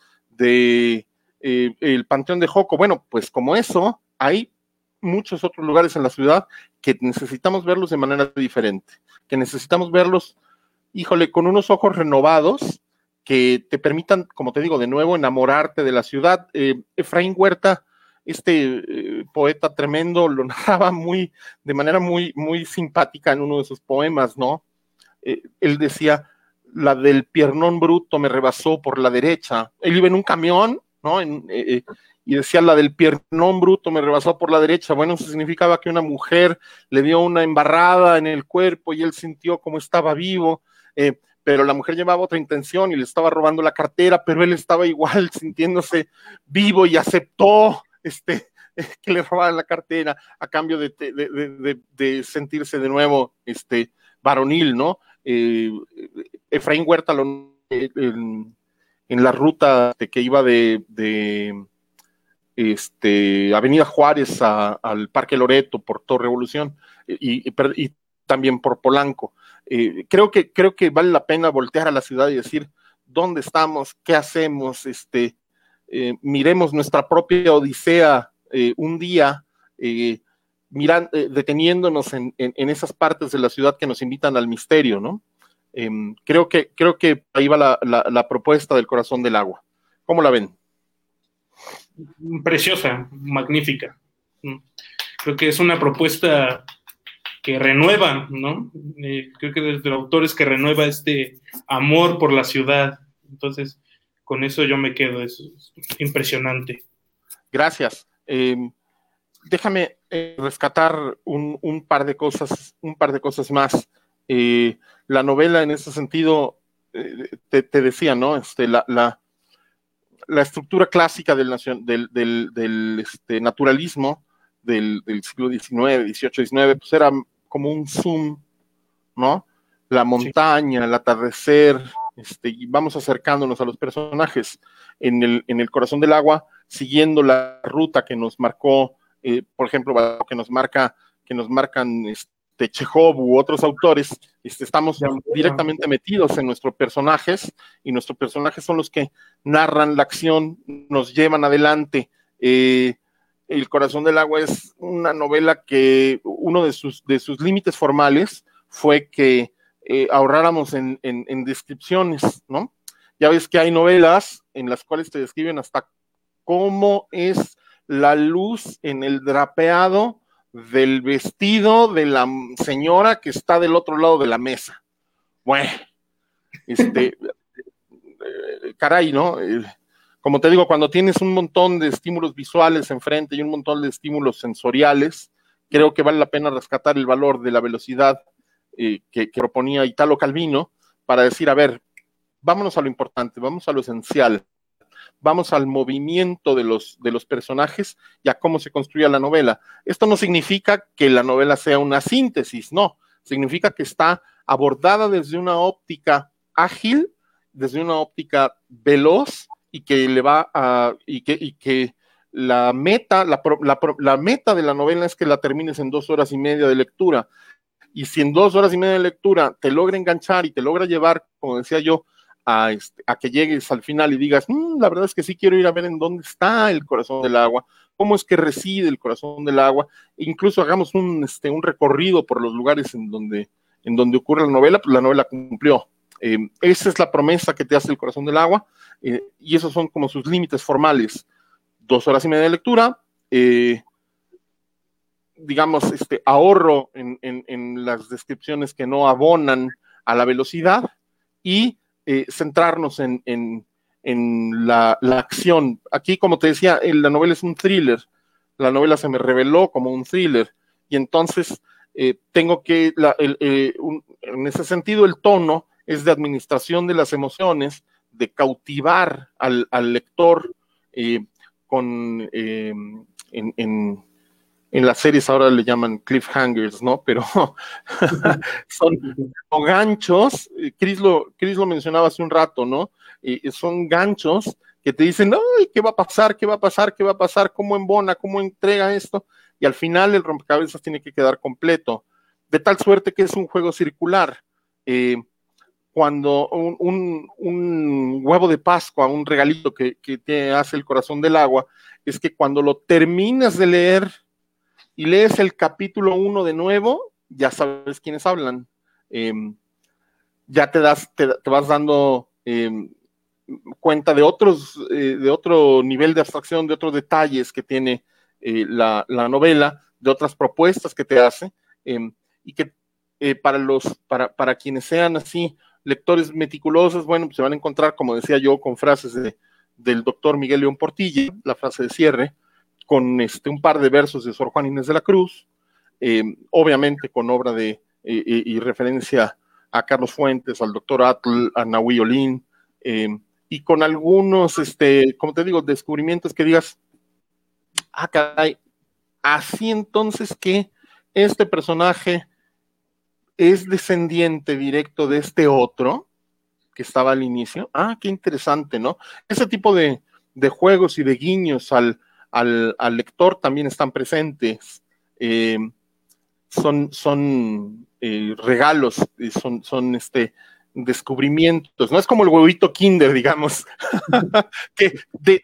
eh, el Panteón de Joco. Bueno, pues como eso, hay muchos otros lugares en la ciudad que necesitamos verlos de manera diferente, que necesitamos verlos, híjole, con unos ojos renovados que te permitan, como te digo, de nuevo enamorarte de la ciudad. Eh, Efraín Huerta, este eh, poeta tremendo, lo [laughs] narraba muy, de manera muy, muy simpática en uno de sus poemas, ¿no? Eh, él decía, la del piernón bruto me rebasó por la derecha. Él iba en un camión, ¿no? y decía, la del piernón bruto me rebasó por la derecha. Bueno, eso significaba que una mujer le dio una embarrada en el cuerpo y él sintió como estaba vivo pero la mujer llevaba otra intención y le estaba robando la cartera, pero él estaba igual [laughs] sintiéndose vivo y aceptó este, [laughs] que le robaran la cartera a cambio de, sentirse de nuevo este, varonil, ¿no? Eh, Efraín Huerta en, la ruta que iba de, este, Avenida Juárez al Parque Loreto por Torre Revolución y, y también por Polanco. Eh, creo, que, creo que vale la pena voltear a la ciudad y decir dónde estamos, qué hacemos, este, eh, miremos nuestra propia odisea eh, un día, miran, deteniéndonos en, esas partes de la ciudad que nos invitan al misterio, ¿no? Em, creo, que, creo que ahí va la, la propuesta del corazón del agua. ¿Cómo la ven? Preciosa, magnífica. Mm. Creo que es una propuesta que renueva, ¿no? Eh, creo que desde el autor es que renueva este amor por la ciudad. Entonces, con eso yo me quedo, es, impresionante. Gracias. Em, déjame eh, rescatar un, par de cosas, un par de cosas más. Eh, la novela, en ese sentido, te, decía, ¿no? Este, la, la, estructura clásica del, del, este, naturalismo del, siglo XIX, XVIII, XIX, pues era como un zoom, ¿no? La montaña, el atardecer, este, y vamos acercándonos a los personajes en el, en el corazón del agua, siguiendo la ruta que nos marcó, eh, por ejemplo, que nos marca, que nos marcan este, Chekhov u otros autores, este, estamos directamente metidos en nuestros personajes y nuestros personajes son los que narran la acción, nos llevan adelante. Eh, el corazón del agua es una novela que uno de sus, de sus límites formales fue que eh, ahorráramos en, descripciones, ¿no? Ya ves que hay novelas en las cuales te describen hasta cómo es la luz en el drapeado del vestido de la señora que está del otro lado de la mesa. Bueno, este, [laughs] eh, caray, ¿no? Eh, como te digo, cuando tienes un montón de estímulos visuales enfrente y un montón de estímulos sensoriales, creo que vale la pena rescatar el valor de la velocidad eh, que, proponía Italo Calvino para decir, a ver, vámonos a lo importante, vamos a lo esencial, vamos al movimiento de los, de los personajes y a cómo se construye la novela. Esto no significa que la novela sea una síntesis, no, significa que está abordada desde una óptica ágil, desde una óptica veloz y que le va a, y que, y que la meta, la, la, meta de la novela es que la termines en dos horas y media de lectura. Y si en dos horas y media de lectura te logra enganchar y te logra llevar, como decía yo, a, este, que llegues al final y digas, mm, la verdad es que sí quiero ir a ver en dónde está el corazón del agua, cómo es que reside el corazón del agua, incluso hagamos un, este, recorrido por los lugares en donde, en donde ocurre la novela, pues la novela cumplió. Eh, esa es la promesa que te hace el corazón del agua eh, y esos son como sus límites formales. Dos horas y media de lectura, eh, digamos, este ahorro en, las descripciones que no abonan a la velocidad y centrarnos en, la, acción. Aquí, como te decía, la novela es un thriller. La novela se me reveló como un thriller y entonces tengo que, en ese sentido, el tono es de administración de las emociones, de cautivar al, lector eh, con eh, en, las series ahora le llaman cliffhangers, ¿no? Pero [laughs] son ganchos, eh, Chris lo, Chris lo mencionaba hace un rato, ¿no? son ganchos que te dicen, ay, ¿qué va a pasar? ¿Qué va a pasar? ¿Qué va a pasar? ¿Cómo embona? ¿Cómo entrega esto? Y al final el rompecabezas tiene que quedar completo, de tal suerte que es un juego circular cuando un, huevo de Pascua, un regalito que, te hace el corazón del agua, es que cuando lo terminas de leer y lees el capítulo 1 de nuevo, ya sabes quiénes hablan. Em, ya te das, te, vas dando em, cuenta de otros, eh, de otro nivel de abstracción, de otros detalles que tiene eh, la, novela, de otras propuestas que te hace, em, y que para los, para, para quienes sean así lectores meticulosos, bueno, pues se van a encontrar, como decía yo, con frases de, del doctor Miguel León Portilla, la frase de cierre, con este, un par de versos de Sor Juan Inés de la Cruz, em, obviamente con obra de y referencia a Carlos Fuentes, al doctor Atl, a Nahui Olin, y con algunos, este, como te digo, descubrimientos que digas, ah, caray, así entonces que este personaje es descendiente directo de este otro que estaba al inicio. Ah, qué interesante, ¿no? Ese tipo de, juegos y de guiños al, al, lector también están presentes. Em, son, son eh, regalos, son, son este, descubrimientos, no es como el huevito Kinder, digamos, [laughs] que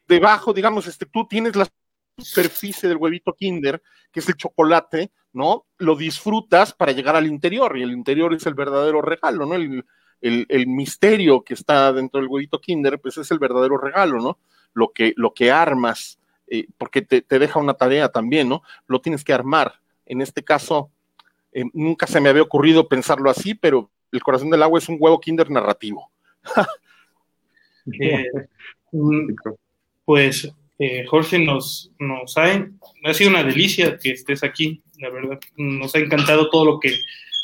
debajo, digamos, este, tú tienes la superficie del huevito Kinder, que es el chocolate, ¿no? Lo disfrutas para llegar al interior, y el interior es el verdadero regalo, ¿no? El, misterio que está dentro del huevito Kinder, pues es el verdadero regalo, ¿no? Lo que, lo que armas, eh, porque te, te deja una tarea también, ¿no? Lo tienes que armar. En este caso, eh, nunca se me había ocurrido pensarlo así, pero el corazón del agua es un huevo kinder narrativo. Eh, mm, pues eh, Jorge nos, nos ha, sido una delicia que estés aquí, la verdad. Nos ha encantado todo lo que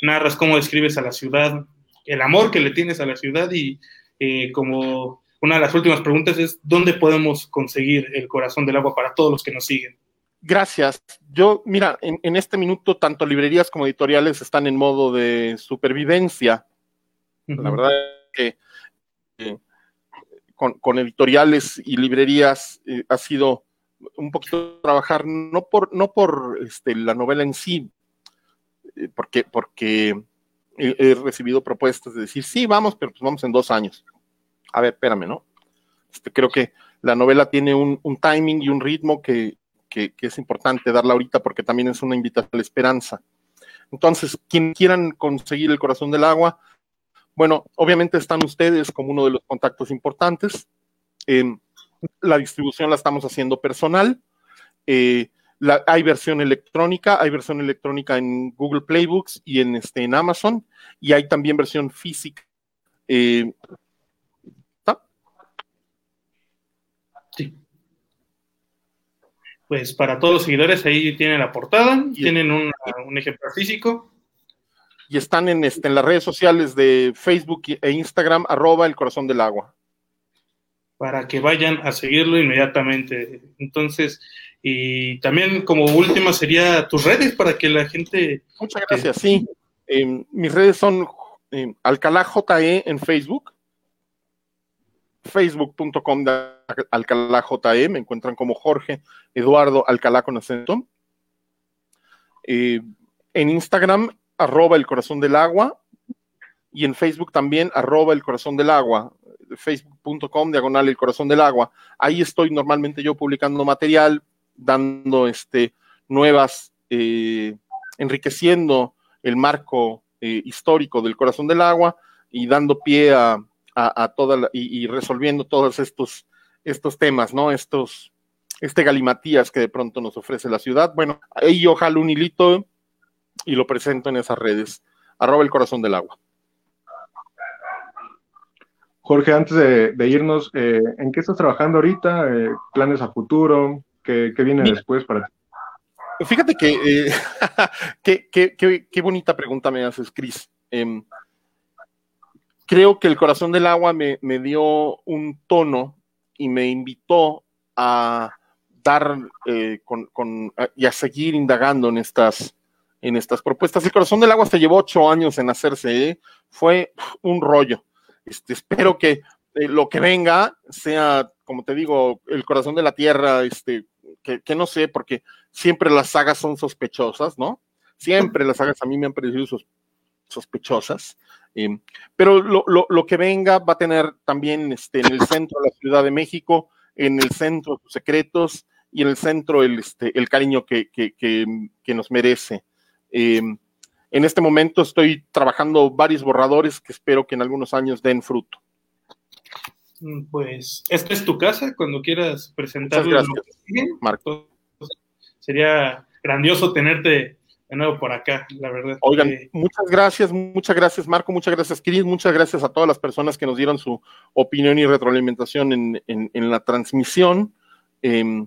narras, cómo describes a la ciudad, el amor que le tienes a la ciudad y como una de las últimas preguntas es, ¿dónde podemos conseguir el corazón del agua para todos los que nos siguen? Gracias. Yo, mira, en, este minuto tanto librerías como editoriales están en modo de supervivencia. La verdad es que eh, con, editoriales y librerías eh, ha sido un poquito trabajar, no por, no por este, la novela en sí, eh, porque, porque he, recibido propuestas de decir, sí, vamos, pero pues vamos en dos años. A ver, espérame, ¿no? Este, creo que la novela tiene un timing y un ritmo que, es importante darla ahorita porque también es una invitación a la esperanza. Entonces, quien quieran conseguir el corazón del agua, bueno, obviamente están ustedes como uno de los contactos importantes. la distribución la estamos haciendo personal. Eh, hay versión electrónica, hay versión electrónica en Google Playbooks y en, este, Amazon, y hay también versión física. Eh, pues para todos los seguidores ahí tienen la portada, tienen un, ejemplar físico. Y están en, este, en las redes sociales de Facebook e Instagram, arroba el corazón del agua. Para que vayan a seguirlo inmediatamente. Entonces, y también como última sería tus redes para que la gente... Muchas gracias, sí. Em, mis redes son eh, Alcalá JE en Facebook, facebook.com de Alcalá JE, me encuentran como Jorge Eduardo Alcalá con acento. En Instagram, arroba el corazón del agua. Y en Facebook también, arroba el corazón del agua. Facebook.com, diagonal el corazón del agua. Ahí estoy normalmente yo publicando material, dando este, nuevas, eh, enriqueciendo el marco eh, histórico del corazón del agua y dando pie a, a, toda y, resolviendo todos estos, estos temas, ¿no? Estos, este galimatías que de pronto nos ofrece la ciudad. Bueno, ahí yo jalo un hilito y lo presento en esas redes. Arroba el corazón del agua. Jorge, antes de, irnos, eh, ¿en qué estás trabajando ahorita? Eh, ¿Planes a futuro? ¿Qué, viene después para ti? Fíjate que, eh, [laughs] qué, bonita pregunta me haces, Cris. Em, creo que el corazón del agua me, dio un tono y me invitó a dar eh, con, y a seguir indagando en estas, en estas propuestas. El corazón del agua se llevó ocho años en hacerse, ¿eh? fue un rollo. Este, espero que eh, lo que venga sea, como te digo, el corazón de la tierra, este, que, que, no sé, porque siempre las sagas son sospechosas, ¿no? Siempre las sagas a mí me han parecido sospechosas. Em, pero lo, que venga va a tener también este, en el centro de la Ciudad de México, en el centro sus secretos y en el centro el, este, el cariño que, nos merece. Em, en este momento estoy trabajando varios borradores que espero que en algunos años den fruto. Mm, pues esta es tu casa cuando quieras presentarlo. Gracias, Marco. Sería grandioso tenerte de nuevo por acá, la verdad. Oigan, muchas gracias, muchas gracias Marco, muchas gracias Cris, muchas gracias a todas las personas que nos dieron su opinión y retroalimentación en, en, la transmisión. Em,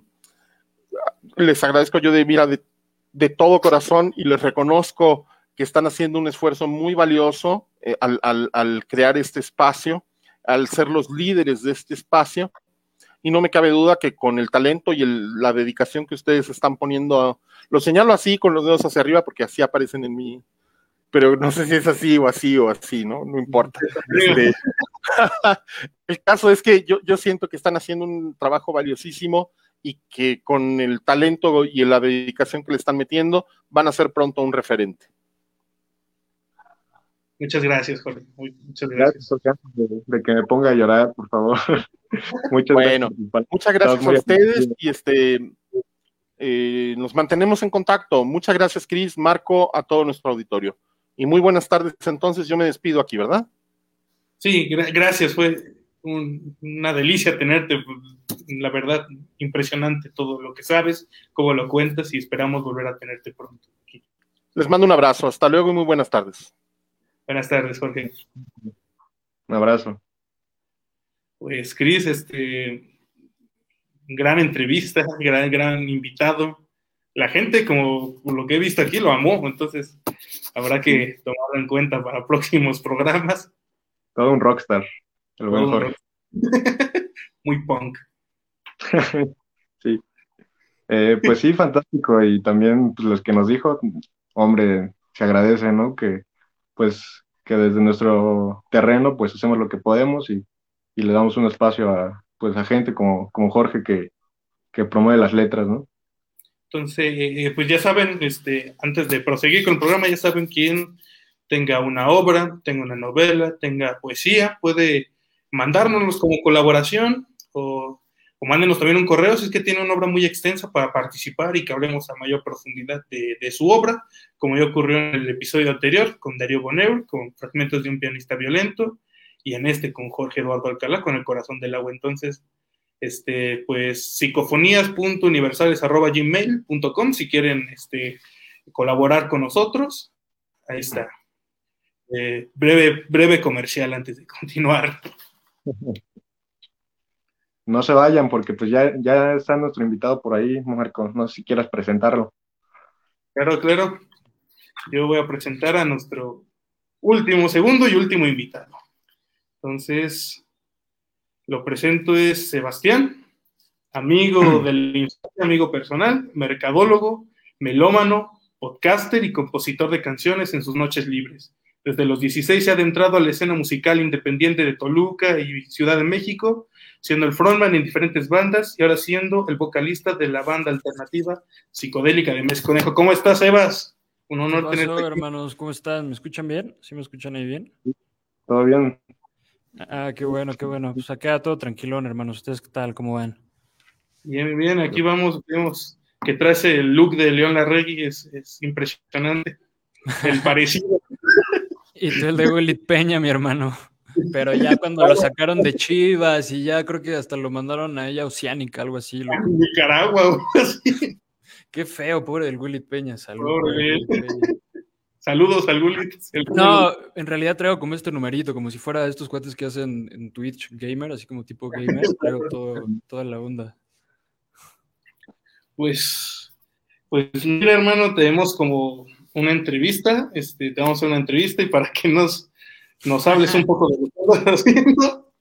les agradezco yo de mira de, de, todo corazón y les reconozco que están haciendo un esfuerzo muy valioso eh, al, al, al crear este espacio, al ser los líderes de este espacio y no me cabe duda que con el talento y la dedicación que ustedes están poniendo, lo señalo así con los dedos hacia arriba porque así aparecen en mí, pero no sé si es así o así o así, ¿no? No importa. Este, [laughs] el caso es que yo, yo siento que están haciendo un trabajo valiosísimo y que con el talento y la dedicación que le están metiendo van a ser pronto un referente. Muchas gracias, Jorge. muchas gracias. de, que me ponga a llorar, por favor. muchas [laughs] bueno, gracias. Muchas gracias a ustedes y este eh, nos mantenemos en contacto. Muchas gracias, Cris, Marco, a todo nuestro auditorio. Y muy buenas tardes. Entonces, yo me despido aquí, ¿verdad? Sí, gracias. Fue una delicia tenerte. La verdad, impresionante todo lo que sabes, cómo lo cuentas y esperamos volver a tenerte pronto aquí. Les mando un abrazo. Hasta luego y muy buenas tardes. Buenas tardes, Jorge. Un abrazo. Pues, Cris, este, gran entrevista, gran, gran invitado. La gente, como lo que he visto aquí, lo amó, entonces habrá que tomarlo en cuenta para [laughs] próximos programas. Todo un rockstar, el buen Jorge. [laughs] Muy punk. [laughs] sí. Eh, pues sí, fantástico. Y también pues, los que nos dijo, hombre, se agradece, ¿no? Que pues que desde nuestro terreno pues hacemos lo que podemos y, y le damos un espacio a, pues, a gente como, como Jorge que, que promueve las letras, ¿no? Entonces, eh, pues ya saben, este, antes de proseguir con el programa, ya saben quién tenga una obra, tenga una novela, tenga poesía, puede mandárnoslos como colaboración o o mándenos también un correo si es que tiene una obra muy extensa para participar y que hablemos a mayor profundidad de, su obra, como ya ocurrió en el episodio anterior con Darío Boneur, con Fragmentos de un pianista violento, y en este con Jorge Eduardo Alcalá, con El corazón del agua. Entonces, este, pues psicofonías.universales.gmail.com si quieren este, colaborar con nosotros. Ahí está. Eh, breve, breve comercial antes de continuar. [laughs] no se vayan porque pues ya, ya está nuestro invitado por ahí, Marco, no sé si quieras presentarlo. Claro, claro. Yo voy a presentar a nuestro último, segundo y último invitado. Entonces, lo presento es Sebastián, amigo [clears throat] del amigo personal, mercadólogo, melómano, podcaster y compositor de canciones en sus noches libres. Desde los 16 se ha adentrado a la escena musical independiente de Toluca y Ciudad de México, siendo el frontman en diferentes bandas y ahora siendo el vocalista de la banda alternativa psicodélica de Mes Conejo. ¿Cómo estás, Evas? Un honor tenerte. hermanos? ¿Cómo están? ¿Me escuchan bien? ¿Sí me escuchan ahí bien? Todo bien. Ah, qué bueno, qué bueno. Pues acá todo tranquilón, hermanos. ¿Ustedes qué tal? ¿Cómo van? Bien, bien. Aquí vamos, vemos que traes el look de León Larregui, es, es impresionante. El parecido. [laughs] y tú el de Willy Peña, mi hermano. Pero ya cuando lo sacaron de Chivas y ya creo que hasta lo mandaron a ella Oceánica, algo así. [laughs] Nicaragua, así. [laughs] Qué feo, pobre del Willy Peña. Saludos. Saludos al Willy. [laughs] No, en realidad traigo como este numerito, como si fuera estos cuates que hacen en Twitch gamer, así como tipo gamer. Traigo todo, toda la onda. Pues, pues mira, hermano, tenemos como una entrevista. Este, te vamos a hacer una entrevista y para que nos nos hables un poco de lo que estás [laughs] haciendo.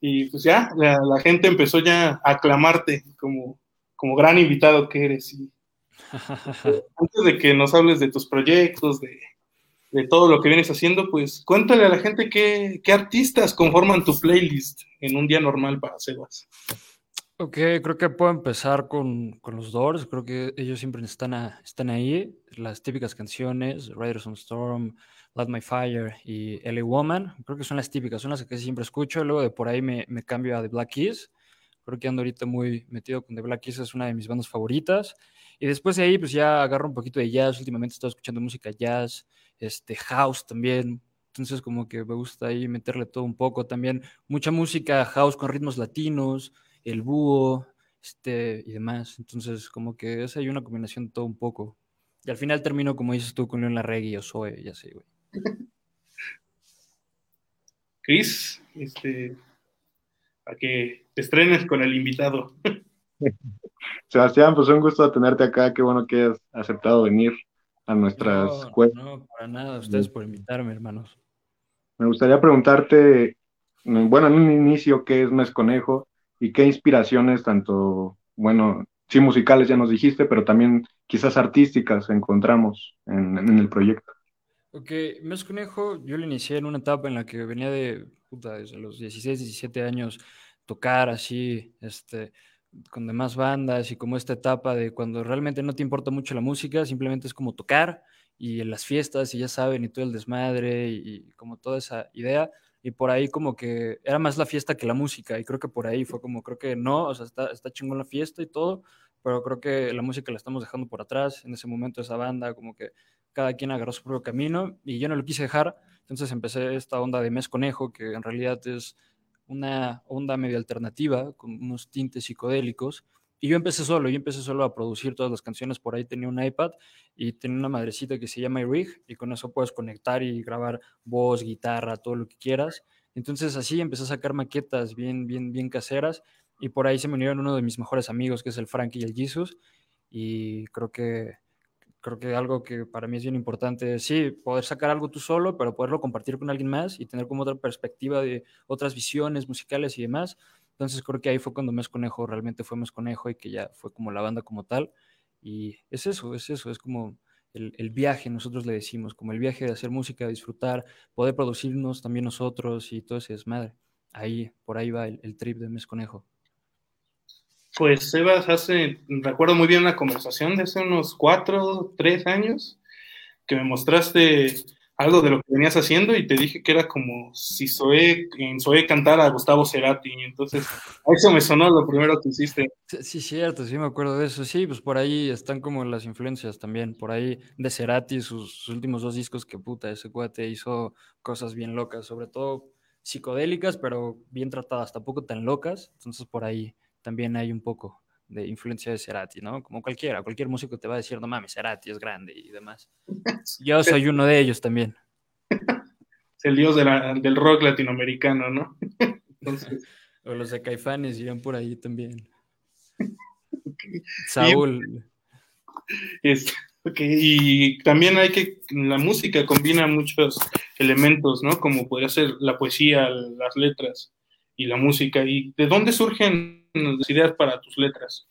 Y pues ya, la, gente empezó ya a aclamarte como, como gran invitado que eres. Y, [laughs] antes de que nos hables de tus proyectos, de, de, todo lo que vienes haciendo, pues cuéntale a la gente qué, qué artistas conforman tu playlist en un día normal para Sebas. Ok, creo que puedo empezar con, con, los Doors. Creo que ellos siempre están, están ahí. Las típicas canciones, Riders on Storm, Light My Fire y LA Woman. Creo que son las típicas, son las que siempre escucho. Luego de por ahí me, me cambio a The Black Keys. Creo que ando ahorita muy metido con The Black Keys, es una de mis bandas favoritas. Y después de ahí, pues ya agarro un poquito de jazz. Últimamente he estado escuchando música jazz, este, house también, Entonces como que me gusta ahí meterle todo un poco. También mucha música house con ritmos latinos, el búho, este, y demás. Entonces como que es ahí una combinación de todo un poco. Y al final termino, como dices tú, con Leon Larregui o Zoe, ya sé, güey. [laughs] Chris, este, a que te estrenes con el invitado. [laughs] Sebastián, pues un gusto tenerte acá, qué bueno que has aceptado venir a nuestras no, No, para nada, ustedes por invitarme, hermanos. Me gustaría preguntarte, bueno, en un inicio, ¿qué es Mes Conejo? Y qué inspiraciones, tanto, bueno, sí musicales ya nos dijiste, pero también quizás artísticas encontramos en, el proyecto. Ok, Mes Conejo, yo lo inicié en una etapa en la que venía de, puta, desde los 16, 17 años, tocar así, este, con demás bandas y como esta etapa de cuando realmente no te importa mucho la música, simplemente es como tocar y en las fiestas y ya saben y todo el desmadre y, como toda esa idea y por ahí como que era más la fiesta que la música y creo que por ahí fue como creo que no, o sea, está, está chingón la fiesta y todo, pero creo que la música la estamos dejando por atrás en ese momento esa banda como que cada quien agarró su propio camino y yo no lo quise dejar, entonces empecé esta onda de mes conejo que en realidad es una onda medio alternativa con unos tintes psicodélicos. Y yo empecé solo, yo empecé solo a producir todas las canciones. Por ahí tenía un iPad y tenía una madrecita que se llama iRig y con eso puedes conectar y grabar voz, guitarra, todo lo que quieras. Entonces así empecé a sacar maquetas bien, bien, bien caseras y por ahí se me unieron uno de mis mejores amigos que es el Frankie y el Jesus y creo que creo que algo que para mí es bien importante, sí, poder sacar algo tú solo, pero poderlo compartir con alguien más y tener como otra perspectiva de otras visiones musicales y demás. Entonces creo que ahí fue cuando Mes Conejo realmente fue Mes Conejo y que ya fue como la banda como tal. Y es eso, es eso, es como el, el viaje, nosotros le decimos, como el viaje de hacer música, disfrutar, poder producirnos también nosotros y todo ese desmadre. Ahí, por ahí va el, el trip de Mes Conejo. Pues Sebas, hace, recuerdo muy bien una conversación de hace unos cuatro, tres años, que me mostraste algo de lo que venías haciendo y te dije que era como si Zoe, en Zoe cantara a Gustavo Cerati, entonces a eso me sonó lo primero que hiciste. Sí, cierto, sí me acuerdo de eso, sí, pues por ahí están como las influencias también, por ahí de Cerati, sus últimos dos discos, que puta, ese cuate hizo cosas bien locas, sobre todo psicodélicas, pero bien tratadas, tampoco tan locas, entonces por ahí también hay un poco de influencia de Cerati, ¿no? Como cualquiera, cualquier músico te va a decir, no mames, Cerati es grande y demás. [laughs] Yo soy uno de ellos también. Es el dios de la, del rock latinoamericano, ¿no? [laughs] Entonces... O los de Caifanes irán por ahí también. [laughs] Okay. Saúl. Y, es, okay. y también hay que, la música combina muchos elementos, ¿no? Como podría ser la poesía, las letras y la música. ¿Y de dónde surgen ideas para tus letras?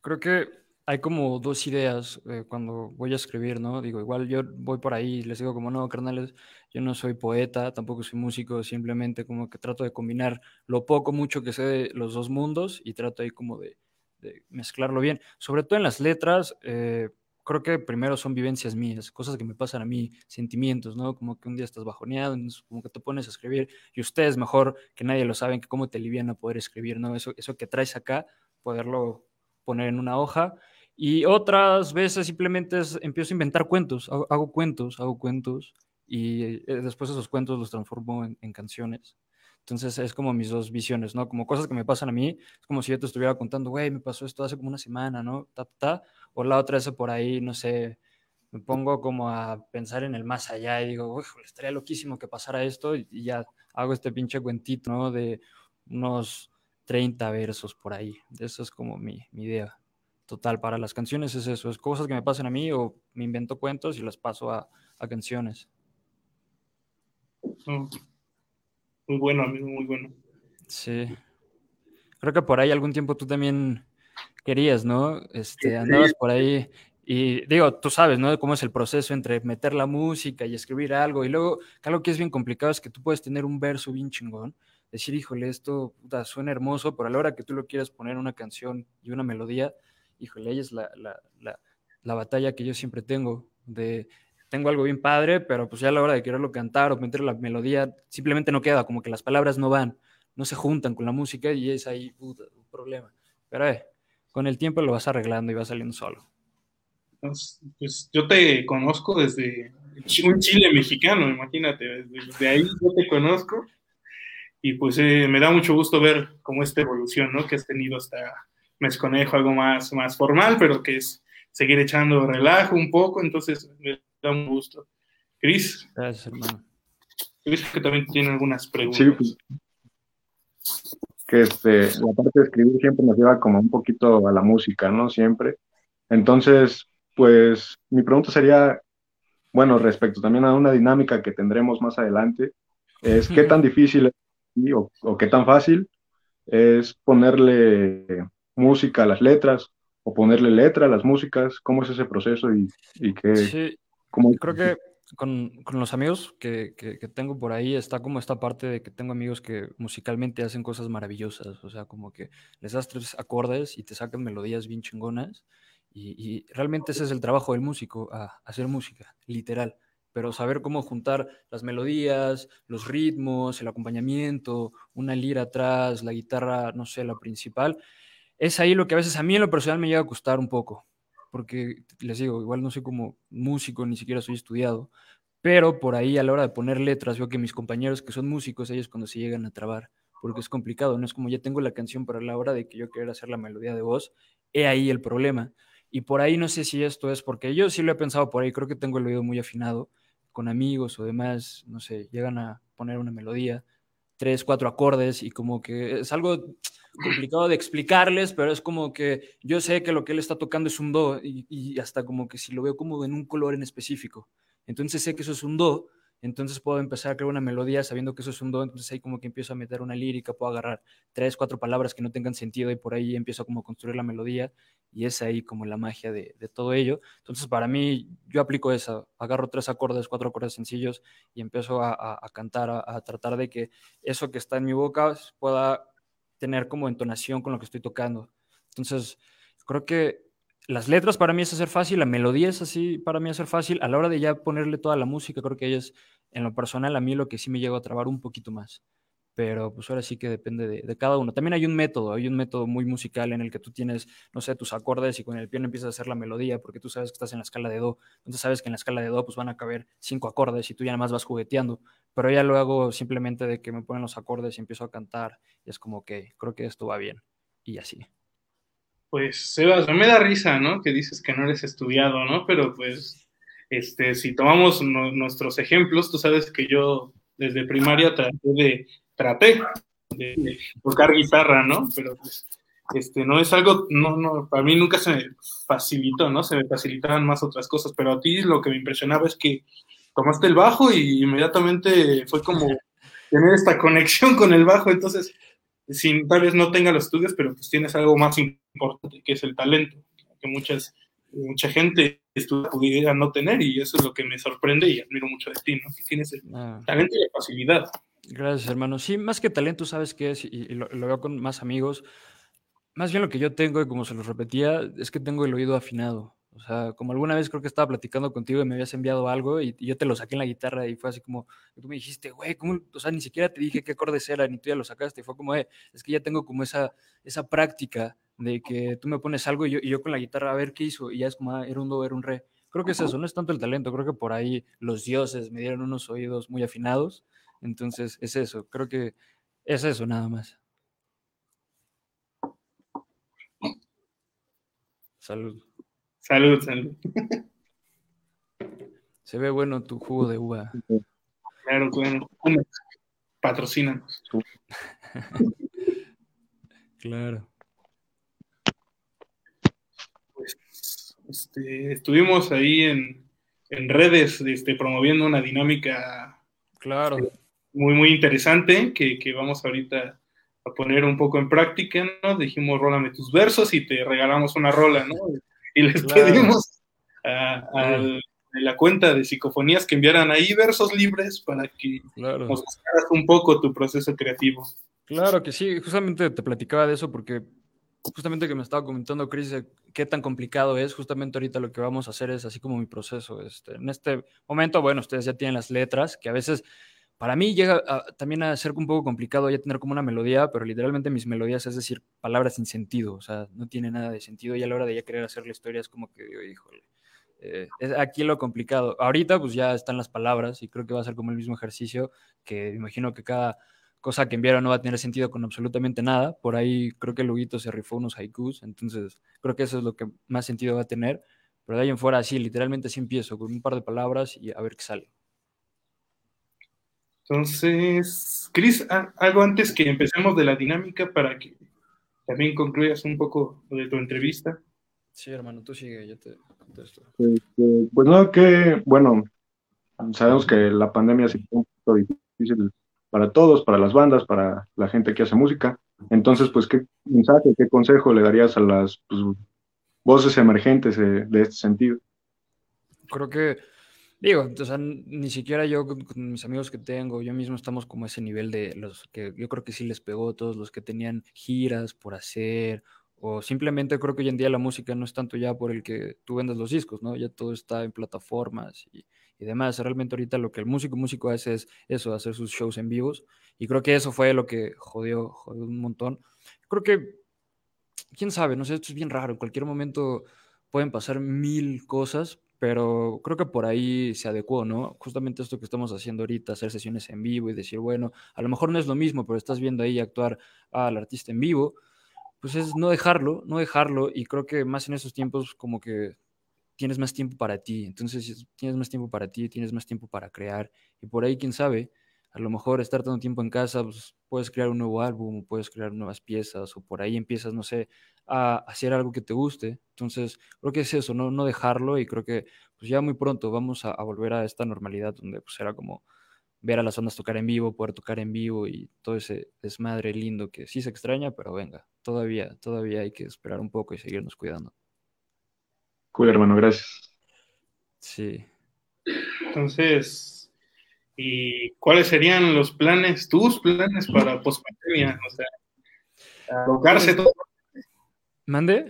Creo que hay como dos ideas eh, cuando voy a escribir, ¿no? Digo, igual yo voy por ahí y les digo como, no, carnales, yo no soy poeta, tampoco soy músico, simplemente como que trato de combinar lo poco, mucho que sé de los dos mundos y trato ahí como de, de mezclarlo bien. Sobre todo en las letras, eh, creo que primero son vivencias mías, cosas que me pasan a mí, sentimientos, ¿no? Como que un día estás bajoneado, como que te pones a escribir y ustedes mejor que nadie lo saben, que cómo te a poder escribir, ¿no? Eso, eso que traes acá, poderlo poner en una hoja. Y otras veces simplemente empiezo a inventar cuentos, hago, cuentos, hago cuentos y eh, después esos cuentos los transformo en canciones. Entonces es como mis dos visiones, ¿no? Como cosas que me pasan a mí, es como si yo te estuviera contando, güey, me pasó esto hace como una semana, ¿no? Ta, ta, o la otra eso por ahí, no sé, me pongo como a pensar en el más allá y digo, uy, estaría loquísimo que pasara esto y ya hago este pinche cuentito, ¿no? De unos 30 versos por ahí. Eso es como mi, mi idea total para las canciones, es eso, es cosas que me pasan a mí o me invento cuentos y las paso a, a canciones. Mm. Muy bueno, amigo, muy bueno. Sí. Creo que por ahí algún tiempo tú también querías, ¿no? Este, andabas por ahí y digo, tú sabes, ¿no? Cómo es el proceso entre meter la música y escribir algo. Y luego, algo que es bien complicado es que tú puedes tener un verso bien chingón, decir, híjole, esto puta, suena hermoso, pero a la hora que tú lo quieras poner una canción y una melodía, híjole, ella es la, la, la, la batalla que yo siempre tengo de tengo algo bien padre, pero pues ya a la hora de quererlo cantar o meter la melodía, simplemente no queda, como que las palabras no van, no se juntan con la música y es ahí un problema. Pero eh, con el tiempo lo vas arreglando y va saliendo solo. Pues, pues, yo te conozco desde [laughs] un chile mexicano, imagínate, desde ahí yo te conozco y pues eh, me da mucho gusto ver cómo esta evolución, ¿no? Que has tenido hasta Mezconejo, algo más, más formal, pero que es seguir echando relajo un poco, entonces da un gusto. Cris. Gracias, hermano. Cris que también tiene algunas preguntas. Sí, pues, que este, la parte de escribir siempre nos lleva como un poquito a la música, ¿no? Siempre. Entonces, pues mi pregunta sería, bueno, respecto también a una dinámica que tendremos más adelante, es qué tan [laughs] difícil es o, qué tan fácil es ponerle música a las letras o ponerle letra a las músicas, cómo es ese proceso y, y qué... Sí, creo que con, con los amigos que, que, tengo por ahí está como esta parte de que tengo amigos que musicalmente hacen cosas maravillosas, o sea, como que les das tres acordes y te sacan melodías bien chingonas y, y realmente ese es el trabajo del músico, a, hacer música, literal pero saber cómo juntar las melodías, los ritmos, el acompañamiento, una lira atrás, la guitarra, no sé, la principal, es ahí lo que a veces a mí en lo personal me llega a costar un poco, porque les digo, igual no soy como músico, ni siquiera soy estudiado, pero por ahí a la hora de poner letras veo que mis compañeros que son músicos, ellos cuando se llegan a trabar, porque es complicado, no es como ya tengo la canción, pero a la hora de que yo quiera hacer la melodía de voz, he ahí el problema. Y por ahí no sé si esto es porque yo sí lo he pensado por ahí, creo que tengo el oído muy afinado, con amigos o demás, no sé, llegan a poner una melodía, tres, cuatro acordes y como que es algo complicado de explicarles, pero es como que yo sé que lo que él está tocando es un do y, hasta como que si lo veo como en un color en específico. Entonces sé que eso es un do, entonces puedo empezar a crear una melodía sabiendo que eso es un do, entonces ahí como que empiezo a meter una lírica, puedo agarrar tres, cuatro palabras que no tengan sentido y por ahí empiezo como a construir la melodía y es ahí como la magia de, todo ello. Entonces para mí yo aplico esa, agarro tres acordes, cuatro acordes sencillos y empiezo a, cantar, a, tratar de que eso que está en mi boca pueda tener como entonación con lo que estoy tocando. Entonces creo que las letras para mí es hacer fácil, la melodía es así para mí hacer fácil. A la hora de ya ponerle toda la música, creo que ella es, en lo personal, a mí lo que sí me llega a trabar un poquito más. Pero pues ahora sí que depende de, cada uno. También hay un método, hay un método muy musical en el que tú tienes, no sé, tus acordes y con el piano empiezas a hacer la melodía porque tú sabes que estás en la escala de Do. Entonces sabes que en la escala de Do pues van a caber cinco acordes y tú ya nada más vas jugueteando. Pero ya lo hago simplemente de que me ponen los acordes y empiezo a cantar y es como que creo que esto va bien y así. Pues, Sebas, me da risa, ¿no? Que dices que no eres estudiado, ¿no? Pero pues, este, si tomamos nuestros ejemplos, tú sabes que yo desde primaria traté de, traté de, tocar guitarra, ¿no? Pero pues, este, no es algo, no, no, para mí nunca se me facilitó, ¿no? Se me facilitaban más otras cosas, pero a ti lo que me impresionaba es que tomaste el bajo y inmediatamente fue como tener esta conexión con el bajo, entonces sin, tal vez no tenga los estudios, pero pues tienes algo más importante, que es el talento, que muchas, mucha gente pudiera no tener, y eso es lo que me sorprende y admiro mucho de ti, ¿no? Que tienes el ah. talento y la facilidad. Gracias, hermano. Sí, más que talento, ¿sabes qué es? Y, lo, veo con más amigos. Más bien lo que yo tengo, y como se los repetía, es que tengo el oído afinado. O sea, como alguna vez creo que estaba platicando contigo y me habías enviado algo y, yo te lo saqué en la guitarra y fue así como, tú me dijiste, güey, ¿cómo? O sea, ni siquiera te dije qué acordes eran ni tú ya lo sacaste. Y fue como, eh, es que ya tengo como esa, esa práctica de que tú me pones algo y yo, y yo con la guitarra a ver qué hizo y ya es como, ah, era un do, era un re. Creo que es eso, no es tanto el talento, creo que por ahí los dioses me dieron unos oídos muy afinados. Entonces, es eso, creo que es eso nada más. Salud. Salud, salud. Se ve bueno tu jugo de uva. Claro, claro. Patrocínanos. [laughs] claro. Pues, este, estuvimos ahí en, redes este, promoviendo una dinámica claro. Muy, muy interesante que, que, vamos ahorita a poner un poco en práctica, ¿no? Dijimos, rólame tus versos y te regalamos una rola, ¿no? y les pedimos a, la cuenta de psicofonías que enviaran ahí versos libres para que nos mostraras un poco tu proceso creativo. Claro que sí, justamente te platicaba de eso porque justamente que me estaba comentando Chris qué tan complicado es, justamente ahorita lo que vamos a hacer es así como mi proceso. Este, en este momento, bueno, ustedes ya tienen las letras, que a veces para mí llega también a ser un poco complicado ya tener como una melodía, pero literalmente mis melodías es decir, palabras sin sentido, o sea, no tiene nada de sentido y a la hora de ya querer hacer la historia es como que, híjole, eh, es aquí lo complicado. Ahorita pues ya están las palabras y creo que va a ser como el mismo ejercicio que imagino que cada cosa que enviaron no va a tener sentido con absolutamente nada. Por ahí creo que Luguito se rifó unos haikus, entonces creo que eso es lo que más sentido va a tener. Pero de ahí en fuera, así, literalmente así empiezo, con un par de palabras y a ver qué sale. Entonces, Cris, algo antes que empecemos de la dinámica para que también concluyas un poco de tu entrevista. Sí, hermano, tú sigue, yo te contesto. Este, pues no, que, bueno, sabemos que la pandemia ha sido un poco difícil para todos, para las bandas, para la gente que hace música. Entonces, pues, ¿qué mensaje, qué consejo le darías a las pues, voces emergentes de, este sentido? Creo que, digo, o sea, ni siquiera yo con, mis amigos que tengo, yo mismo estamos como a ese nivel de los que yo creo que sí les pegó, todos los que tenían giras por hacer, o simplemente creo que hoy en día la música no es tanto ya por el que tú vendas los discos, ¿no? Ya todo está en plataformas y, y demás. Realmente ahorita lo que el músico músico hace es eso, hacer sus shows en vivos. Y creo que eso fue lo que jodió, jodió un montón. Creo que quién sabe, no sé, esto es bien raro. En cualquier momento pueden pasar mil cosas, pero creo que por ahí se adecuó, ¿no? Justamente esto que estamos haciendo ahorita, hacer sesiones en vivo y decir, bueno, a lo mejor no es lo mismo, pero estás viendo ahí actuar al artista en vivo, pues es no dejarlo, no dejarlo, y creo que más en esos tiempos como que tienes más tiempo para ti, entonces tienes más tiempo para ti, tienes más tiempo para crear, y por ahí, quién sabe, a lo mejor estar tanto tiempo en casa, pues puedes crear un nuevo álbum, puedes crear nuevas piezas, o por ahí empiezas, no sé, a hacer algo que te guste. Entonces, creo que es eso, no, no dejarlo y creo que pues ya muy pronto vamos a, volver a esta normalidad donde pues era como ver a las ondas tocar en vivo, poder tocar en vivo y todo ese desmadre lindo que sí se extraña, pero venga, todavía, todavía hay que esperar un poco y seguirnos cuidando. Cool, hermano, gracias. Sí. Entonces, ¿Y cuáles serían los planes, tus planes para pospandemia? O sea, alocarse todo. ¿Mande?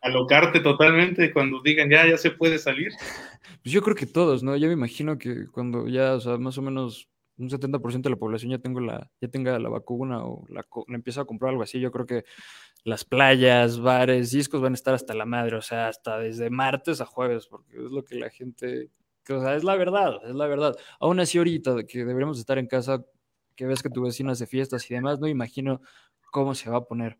Alocarte totalmente cuando digan ya, ya se puede salir. Pues yo creo que todos, ¿no? Yo me imagino que cuando ya, o sea, más o menos un 70% de la población ya tengo la, ya tenga la vacuna o la, la empieza a comprar algo así, yo creo que las playas, bares, discos van a estar hasta la madre, o sea, hasta desde martes a jueves, porque es lo que la gente es la verdad, es la verdad. Aún así, ahorita que deberíamos estar en casa, que ves que tu vecino hace fiestas y demás, no imagino cómo se va a poner.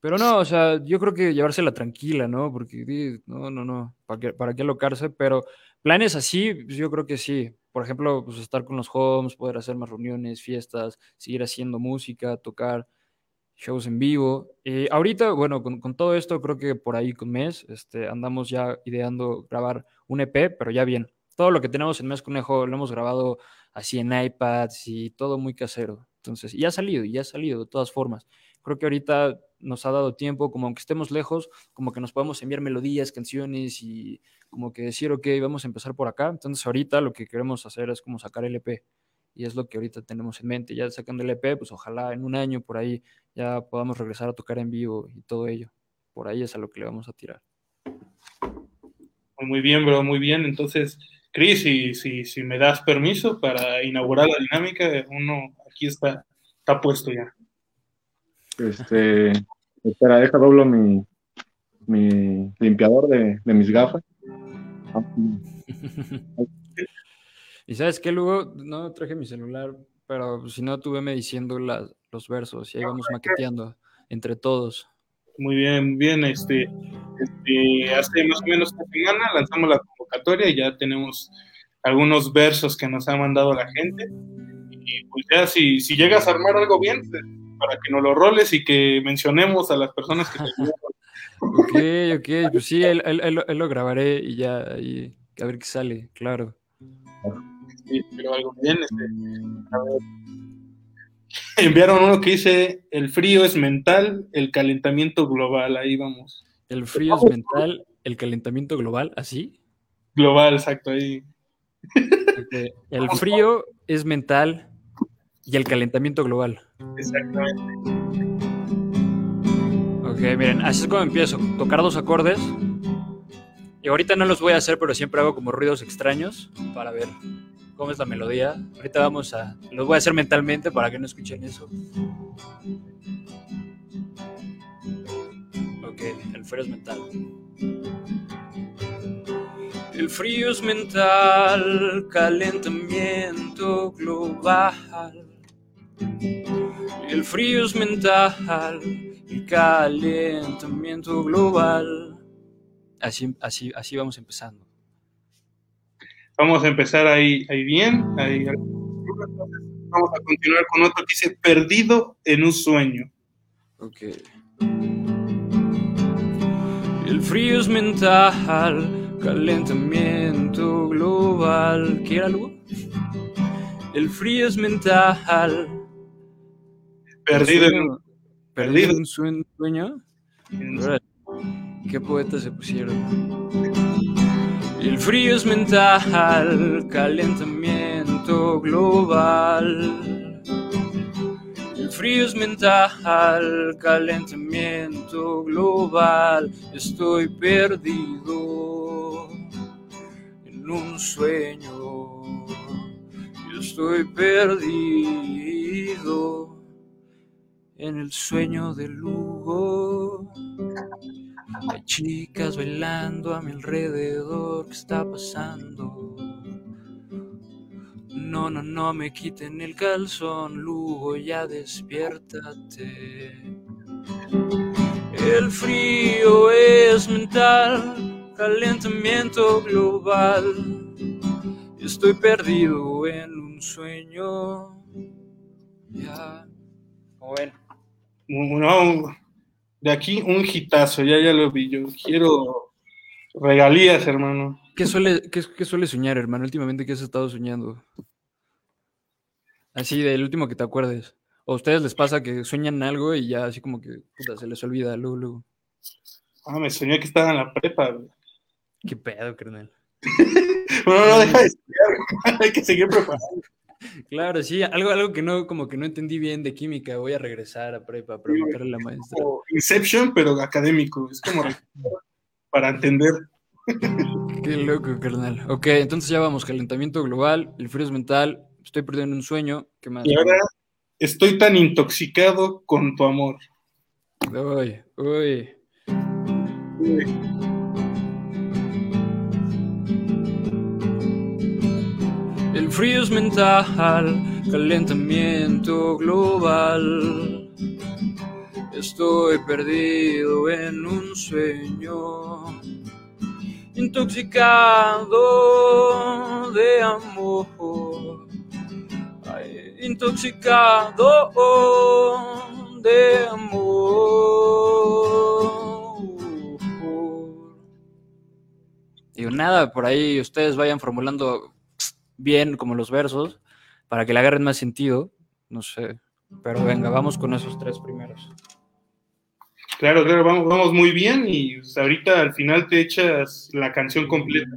Pero no, o sea, yo creo que llevársela tranquila, ¿no? Porque, no, no, no, ¿para qué, para qué alocarse? Pero planes así, pues yo creo que sí. Por ejemplo, pues estar con los homes, poder hacer más reuniones, fiestas, seguir haciendo música, tocar shows en vivo. Y ahorita, bueno, con, con, todo esto, creo que por ahí con mes, este, andamos ya ideando grabar un EP, pero ya bien todo lo que tenemos en Mes Conejo lo hemos grabado así en iPads y todo muy casero. Entonces, y ha salido, y ha salido de todas formas. Creo que ahorita nos ha dado tiempo, como aunque estemos lejos, como que nos podemos enviar melodías, canciones y como que decir, ok, vamos a empezar por acá. Entonces, ahorita lo que queremos hacer es como sacar el EP. Y es lo que ahorita tenemos en mente. Ya sacando el EP, pues ojalá en un año por ahí ya podamos regresar a tocar en vivo y todo ello. Por ahí es a lo que le vamos a tirar. Muy bien, bro, muy bien. Entonces, Cris, si, si, si, me das permiso para inaugurar la dinámica, uno aquí está, está puesto ya. Este, espera, deja doblo mi, mi limpiador de, de mis gafas. [laughs] y sabes qué, luego no traje mi celular, pero si no, tuve me diciendo los versos y ahí vamos maqueteando entre todos. Muy bien, muy bien. Este, este, hace más o menos una semana lanzamos la convocatoria y ya tenemos algunos versos que nos ha mandado la gente. Y pues ya si, si llegas a armar algo bien, pues, para que nos lo roles y que mencionemos a las personas que te [laughs] Ok, ok, pues sí, él, él, él, lo grabaré y ya, a ver qué sale, claro. Sí, pero algo bien, este, a ver, [laughs] Enviaron uno que dice, el frío es mental, el calentamiento global, ahí vamos. El frío es mental, el calentamiento global, ¿así? Global, exacto, ahí. El frío es mental y el calentamiento global. Exactamente. Ok, miren, así es como empiezo. Tocar dos acordes. Y ahorita no los voy a hacer, pero siempre hago como ruidos extraños para ver cómo es la melodía. Ahorita vamos a. Los voy a hacer mentalmente para que no escuchen eso. Ok, el fuero es mental. El frío es mental, calentamiento global. El frío es mental, el calentamiento global. Así, así, así vamos empezando. Vamos a empezar ahí, ahí bien. Ahí. Vamos a continuar con otro que dice Perdido en un sueño. Ok. El frío es mental, calentamiento global. ¿Quiere algo? El frío es mental. Perdido en un Perdido en un sueño. Qué poetas se pusieron. El frío es mental, calentamiento global. El frío es mental, calentamiento global. Estoy perdido en un sueño. Yo estoy perdido en el sueño de Lugo. Hay chicas bailando a mi alrededor, ¿qué está pasando? No, no, no me quiten el calzón, Lugo, ya despiértate. El frío es mental, calentamiento global. Estoy perdido en un sueño. Ya. Ven. No, de aquí un hitazo, ya, ya lo vi. Yo quiero regalías, hermano. ¿Qué suele, qué, qué suele soñar, hermano? Últimamente, ¿qué has estado soñando? Así, del último que te acuerdes. ¿O a ustedes les pasa que sueñan algo y ya así como que puta, se les olvida luego, luego? Ah, me soñé que estaba en la prepa. güey. ¿Qué pedo, carnal? [laughs] Bueno, no deja de estudiar, [laughs] hay que seguir preparando. Claro, sí, algo, algo que no, como que no entendí bien de química. Voy a regresar a prepa a preguntarle a la maestra. Inception, pero académico. Es como [laughs] para entender. Qué loco, carnal. Ok, entonces ya vamos. Calentamiento global, el frío es mental, estoy perdiendo un sueño. ¿Qué más? Y ahora estoy tan intoxicado con tu amor. Uy, uy. El frío es mental, calentamiento global. Estoy perdido en un sueño, intoxicado de amor. Intoxicado de amor. Digo, nada, por ahí ustedes vayan formulando bien como los versos para que le agarren más sentido. No sé. Pero venga, vamos con esos tres primeros. Claro, claro, vamos, vamos muy bien y pues, ahorita al final te echas la canción completa.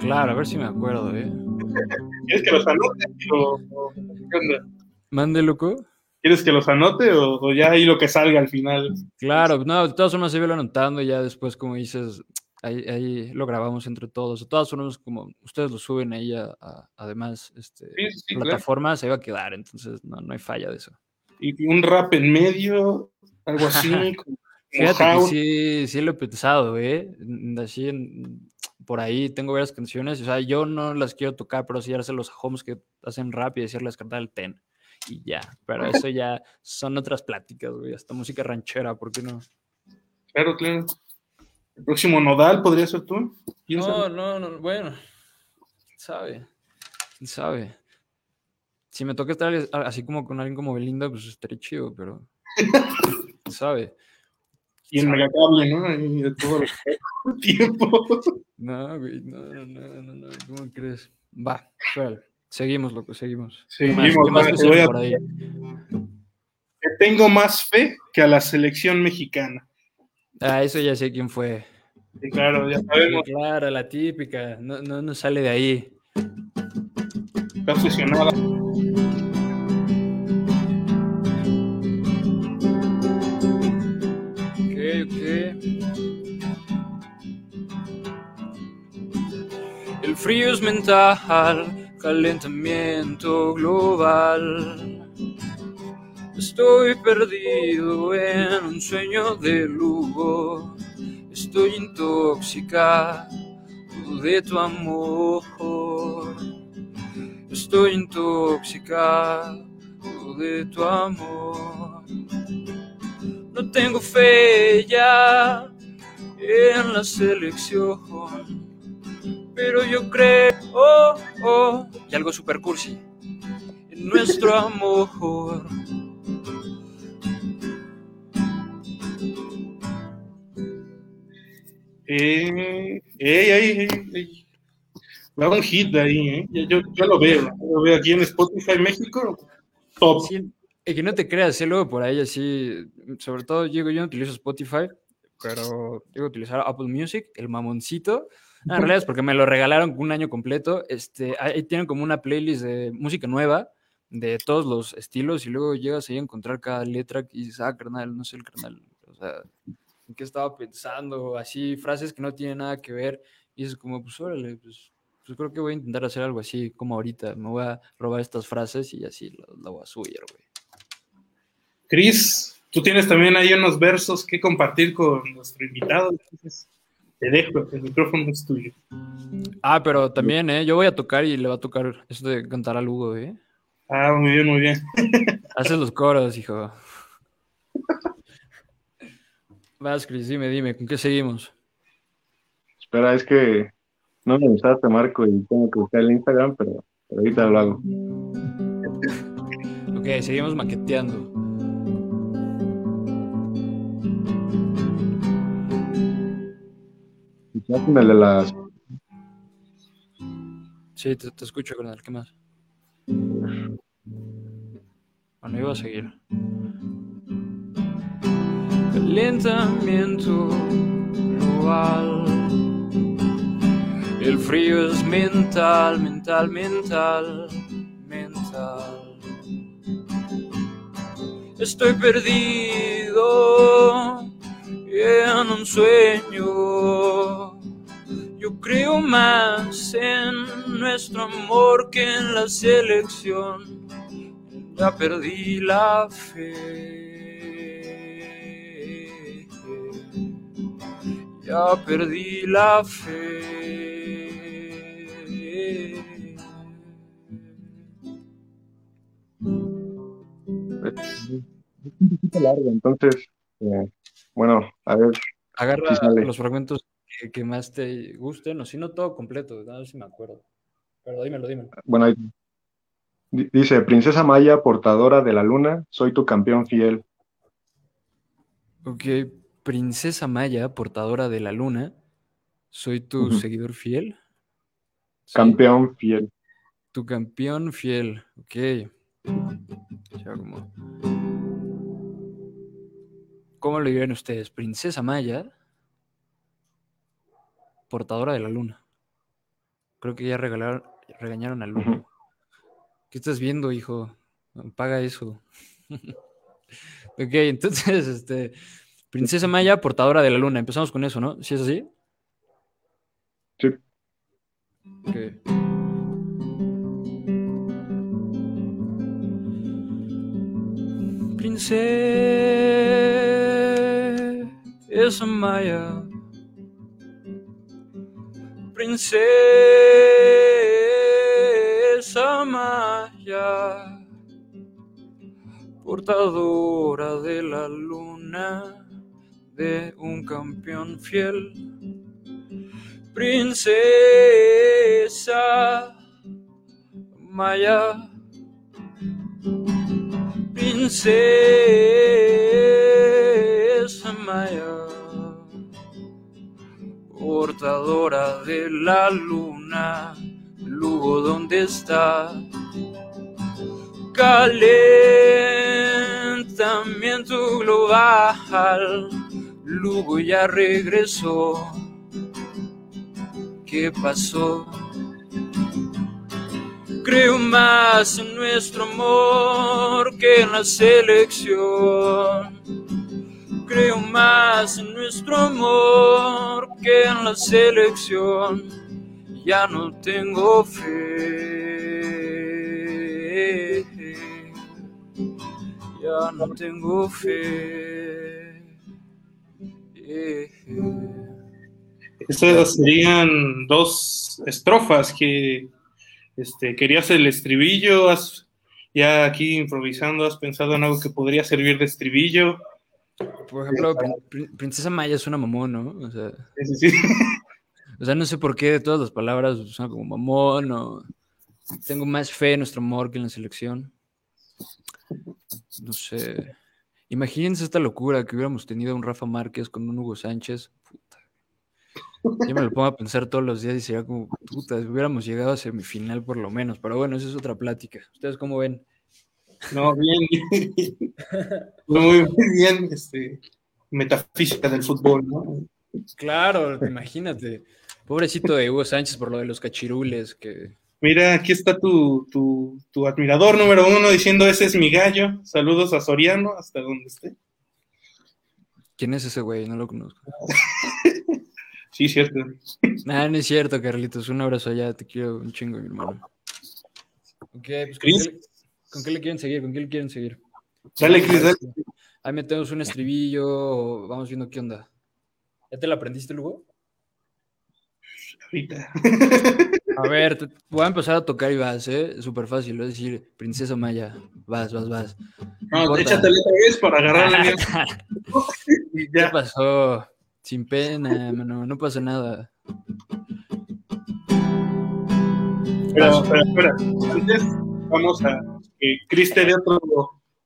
Claro, a ver si me acuerdo, ¿eh? [laughs] ¿Quieres que los anote? O, o- ¿qué onda? Mande, loco. ¿Quieres que los anote o, o ya ahí lo que salga al final? Claro, no, de todas formas se ve anotando y ya después, como dices, ahí, ahí lo grabamos entre todos. De todas formas, como ustedes lo suben ahí a, a- además, este, Sí, sí, claro. plataforma, se va a quedar, entonces no, no hay falla de eso. Y un rap en medio, algo así. [laughs] como- Fíjate que house. sí, sí lo he pensado, ¿eh? Así en- por ahí tengo varias canciones, o sea, yo no las quiero tocar, pero sí dárselos a homes que hacen rap y decirles cantar el ten. Y ya, pero [laughs] eso ya son otras pláticas, güey, hasta música ranchera, ¿por qué no? Claro, claro. El próximo nodal podría ser tú. ¿Quién No, sabe? no, no, bueno, quién sabe, quién sabe. Si me toca estar así como con alguien como Belinda, pues estaría chido, pero [laughs] quién sabe. Y el megacable, ¿no? Ahí de todo el [laughs] tiempo. No, güey, no, no, no, no, ¿cómo crees? Va, suave. Seguimos, loco, seguimos. ¿Qué más, Seguimos, ¿Qué más va, te pusieron voy a- por ahí? Que tengo más fe que a la selección mexicana. Ah, eso ya sé quién fue. Y claro, ya sabemos, Claro, la típica. No, no, no sale de ahí. está obsesionada. Ok, ok. El frío es mental, calentamiento global. Estoy perdido en un sueño de lujo. Estoy intoxicado de tu amor. Estoy intoxicado de tu amor. No tengo fe ya en la selección, pero yo creo, oh, oh, y algo super cursi, en nuestro amor. Eh, ey, ey, Va un hit de ahí, ¿eh? Yo, yo, lo veo, lo veo aquí en Spotify México, top. y que no te creas, ¿eh? luego por ahí así, sobre todo digo, yo no utilizo Spotify, pero digo utilizar Apple Music, el mamoncito. en realidad es porque me lo regalaron un año completo. Este, ahí tienen como una playlist de música nueva de todos los estilos y luego llegas ahí a encontrar cada letra y dices, ah, carnal, no sé el carnal. O sea, ¿en qué estaba pensando? Así, frases que no tienen nada que ver. Y es como, pues órale, pues, pues, creo que voy a intentar hacer algo así como ahorita. Me voy a robar estas frases y así la, voy a subir, güey. Cris, tú tienes también ahí unos versos que compartir con nuestro invitado. Entonces, te dejo, el micrófono es tuyo. Ah, pero también, ¿eh? Yo voy a tocar y le va a tocar eso de cantar a Lugo, ¿eh? Ah, muy bien, muy bien. [laughs] Haces los coros, hijo. Vas, Cris, dime, dime, ¿con qué seguimos? Espera, es que no me gustaste, Marco, y tengo que buscar el Instagram, pero, ahorita lo hago. [laughs] Ok, seguimos maqueteando. el de las. Sí, te, te escucho, el ¿Qué más? Bueno, iba a seguir. Calentamiento global. El frío es mental, mental, mental, mental. Estoy perdido en un sueño yo creo más en nuestro amor que en la selección. Ya perdí la fe. Ya perdí la fe. Es un poquito largo, entonces, eh, bueno, a ver. Agarra los fragmentos que, más te gusten, o si no todo completo, a ver si me acuerdo. Pero dímelo, dímelo. Bueno, dice, Princesa Maya, portadora de la luna, soy tu campeón fiel. Ok, Princesa Maya, portadora de la luna, soy tu seguidor fiel. Campeón fiel. Tu campeón fiel, ok. ¿Cómo lo dirían ustedes? Princesa Maya, portadora de la luna. Creo que ya regalaron, regañaron al luna. ¿Qué estás viendo, hijo? Paga eso. [laughs] ok, entonces, este, Princesa Maya, portadora de la luna. Empezamos con eso, ¿no? ¿Sí es así? Sí. Princesa Maya princesa Maya, portadora de la luna de un campeón fiel. Princesa Maya, princesa Maya portadora de la luna, Lugo, ¿dónde está? Calentamiento global, Lugo ya regresó. ¿Qué pasó? Creo más en nuestro amor que en la selección creo más en nuestro amor que en la selección. Ya no tengo fe. Ya no tengo fe. Estas serían dos estrofas que este, querías el estribillo, has, ya aquí improvisando, has pensado en algo que podría servir de estribillo. Por ejemplo, Prin- Princesa Maya es una mamón, ¿no? O sea, Sí, sí, sí. [laughs] o sea, no sé por qué de todas las palabras son como mamón o tengo más fe en nuestro amor que en la selección. No sé. Imagínense esta locura que hubiéramos tenido un Rafa Márquez con un Hugo Sánchez. Puta. Yo me lo pongo a pensar todos los días y sería como, puta, hubiéramos llegado a semifinal por lo menos. Pero bueno, esa es otra plática. ¿Ustedes cómo ven? No, bien, [laughs] muy bien, este, metafísica del fútbol, ¿no? Claro, imagínate. Pobrecito de Hugo Sánchez por lo de los cachirules, que Mira, aquí está tu, tu, tu admirador número uno diciendo ese es mi gallo. Saludos a Soriano, hasta donde esté. ¿Quién es ese güey? No lo conozco. [laughs] Sí, cierto. Nah, [laughs] no es cierto, Carlitos. Un abrazo allá. Te quiero un chingo, mi hermano. Ok, pues ¿con qué, le- ¿con qué le quieren seguir? ¿Con qué le quieren seguir? Dale, Cris, dale. Ahí metemos un estribillo vamos viendo qué onda. ¿Ya te la aprendiste, Lugo? Ahorita. [laughs] A ver, te- voy a empezar a tocar y vas, ¿eh? Súper fácil. Voy a decir, Princesa Maya. Vas, vas, vas. No, importa. échatele otra vez para agarrar la. [laughs] Y ¿Qué ya. pasó? Sin pena, mano. No pasa nada. Pero, espera, espera. Antes vamos a que Cris te dé otro,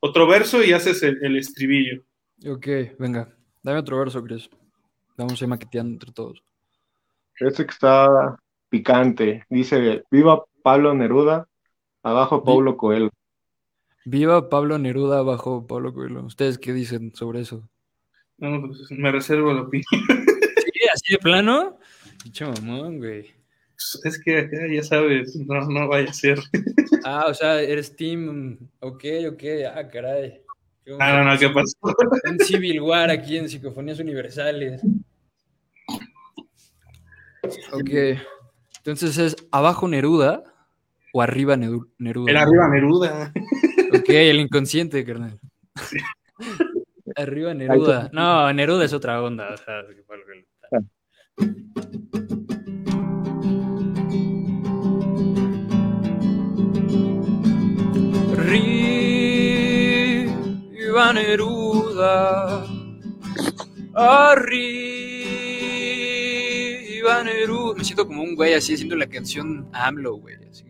otro verso y haces el, el estribillo. Ok, venga. Dame otro verso, Chris. Vamos a ir maqueteando entre todos. Este que está picante. Dice, viva Pablo Neruda, abajo Paulo Coelho. Viva Pablo Neruda bajo Pablo Coelho. ¿Ustedes qué dicen sobre eso? No, pues, me reservo la opinión. [laughs] ¿Sí? ¿Así de plano? Mamón, güey. Es que acá ya sabes, no, no vaya a ser. [laughs] Ah, o sea, eres team. Ok, ok. Ah, caray. Ah, no, no, ¿qué pasó? Un Civil War aquí en Psicofonías Universales. [laughs] Ok. Entonces es abajo Neruda o arriba Neruda. El arriba Neruda. Ok, el inconsciente, carnal. [laughs] Arriba Neruda. No, Neruda es otra onda. o sea, que fue lo que- Arriba Neruda. Arriba Me siento como un güey así haciendo la canción AMLO, güey. Así.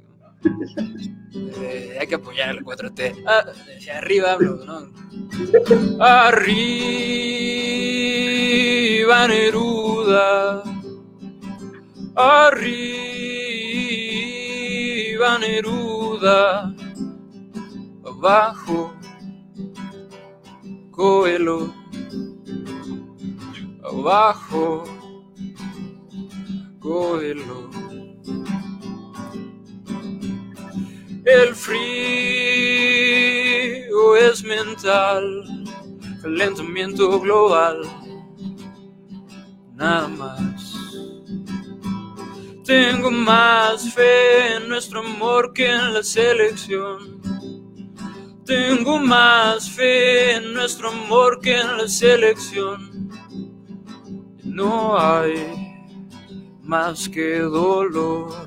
Eh, hay que apoyar al 4T. Ah, arriba AMLO, ¿no? Arriba Neruda. Arriba Neruda. Abajo Coelho. Abajo El frío es mental, calentamiento global, nada más. Tengo más fe en nuestro amor que en la selección. Tengo más fe en nuestro amor que en la selección. No hay más que dolor.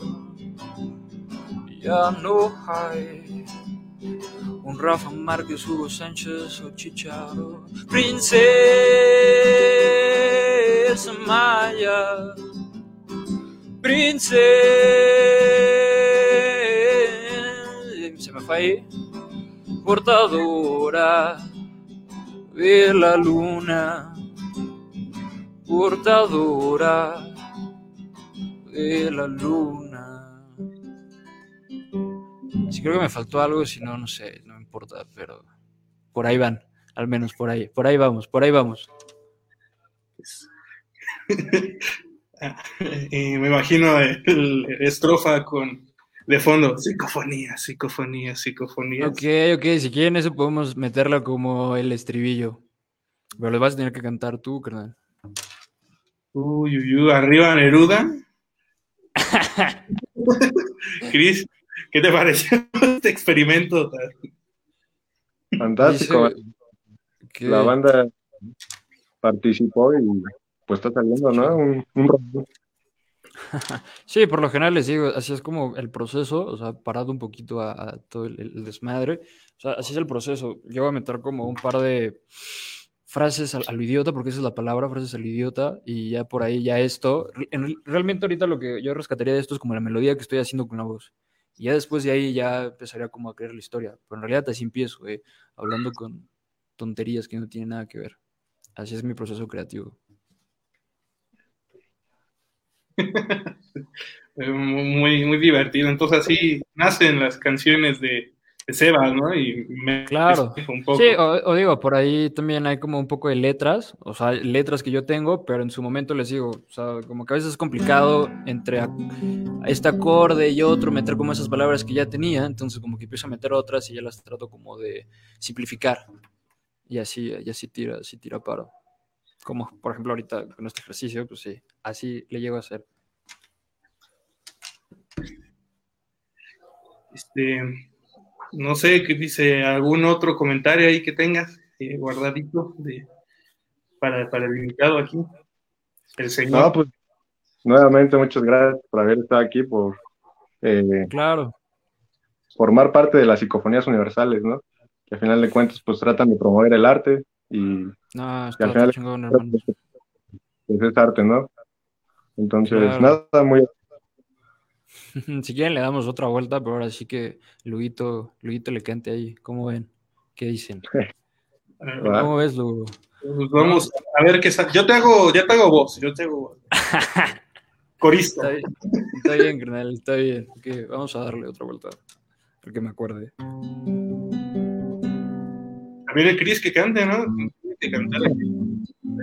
Ya no hay un Rafa Márquez, Hugo Sánchez o Chicharo. Princesa Maya. Princesa. Se me fue. Portadora de la luna. Portadora de la luna. Sí, creo que me faltó algo, si no, no sé, no importa, pero por ahí van, al menos por ahí, por ahí vamos, por ahí vamos. [laughs] Y me imagino el estrofa con de fondo, psicofonía, psicofonía, psicofonía. Ok, ok, si quieren eso podemos meterla como el estribillo, pero lo vas a tener que cantar tú, carnal. Uy, uy, uy, arriba Neruda. [laughs] Cris, ¿qué te pareció este experimento? Fantástico. La banda participó y pues está saliendo, ¿no? Un, un [laughs] Sí, por lo general les digo, así es como el proceso, o sea, parado un poquito a, todo el, desmadre, o sea, así es el proceso. Yo voy a meter como un par de frases al, idiota, porque esa es la palabra, frases al idiota, y ya por ahí ya esto, realmente ahorita lo que yo rescataría de esto es como la melodía que estoy haciendo con la voz. Y ya después de ahí ya empezaría como a crear la historia. Pero en realidad así empiezo, eh, hablando con tonterías que no tienen nada que ver. Así es mi proceso creativo. [laughs] muy, muy divertido. Entonces así nacen las canciones de, Sebas, ¿no? Y me claro. Un poco. Sí, o, digo, por ahí también hay como un poco de letras, o sea, letras que yo tengo, pero en su momento les digo, o sea, como que a veces es complicado entre este acorde y otro meter como esas palabras que ya tenía, entonces como que empiezo a meter otras y ya las trato como de simplificar. Y así, y así tira, así tira paro como por ejemplo ahorita con este ejercicio, pues sí, así le llego a hacer. Este, no sé, ¿qué dice algún otro comentario ahí que tengas eh, guardadito de, para, para, el invitado aquí? El señor. No, pues nuevamente muchas gracias por haber estado aquí, por eh, claro. formar parte de las psicofonías universales, ¿no? Que al final de cuentas pues tratan de promover el arte y, no, al final chingón, hermano. Pues es arte, ¿no? Entonces, nada, muy... [laughs] si quieren le damos otra vuelta, pero ahora sí que Luguito, Luguito le cante ahí. ¿Cómo ven? ¿Qué dicen? [laughs] ¿Cómo ves, Lugo? Pues vamos a ver qué Yo te hago, ya te hago voz, yo te hago [laughs] corista. Está bien, está bien, carnal, está bien. vamos a darle otra vuelta, porque me acuerde. También el Chris que cante, ¿no? Que cantar.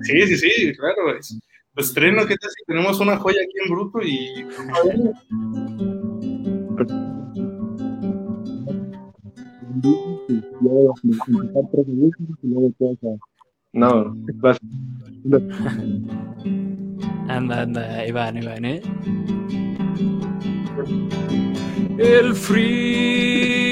Sí, sí, sí, claro. Es, pues estreno, ¿qué tal si tenemos una joya aquí en bruto y. No, Anda, anda, ahí van, ahí van, ¿eh? El free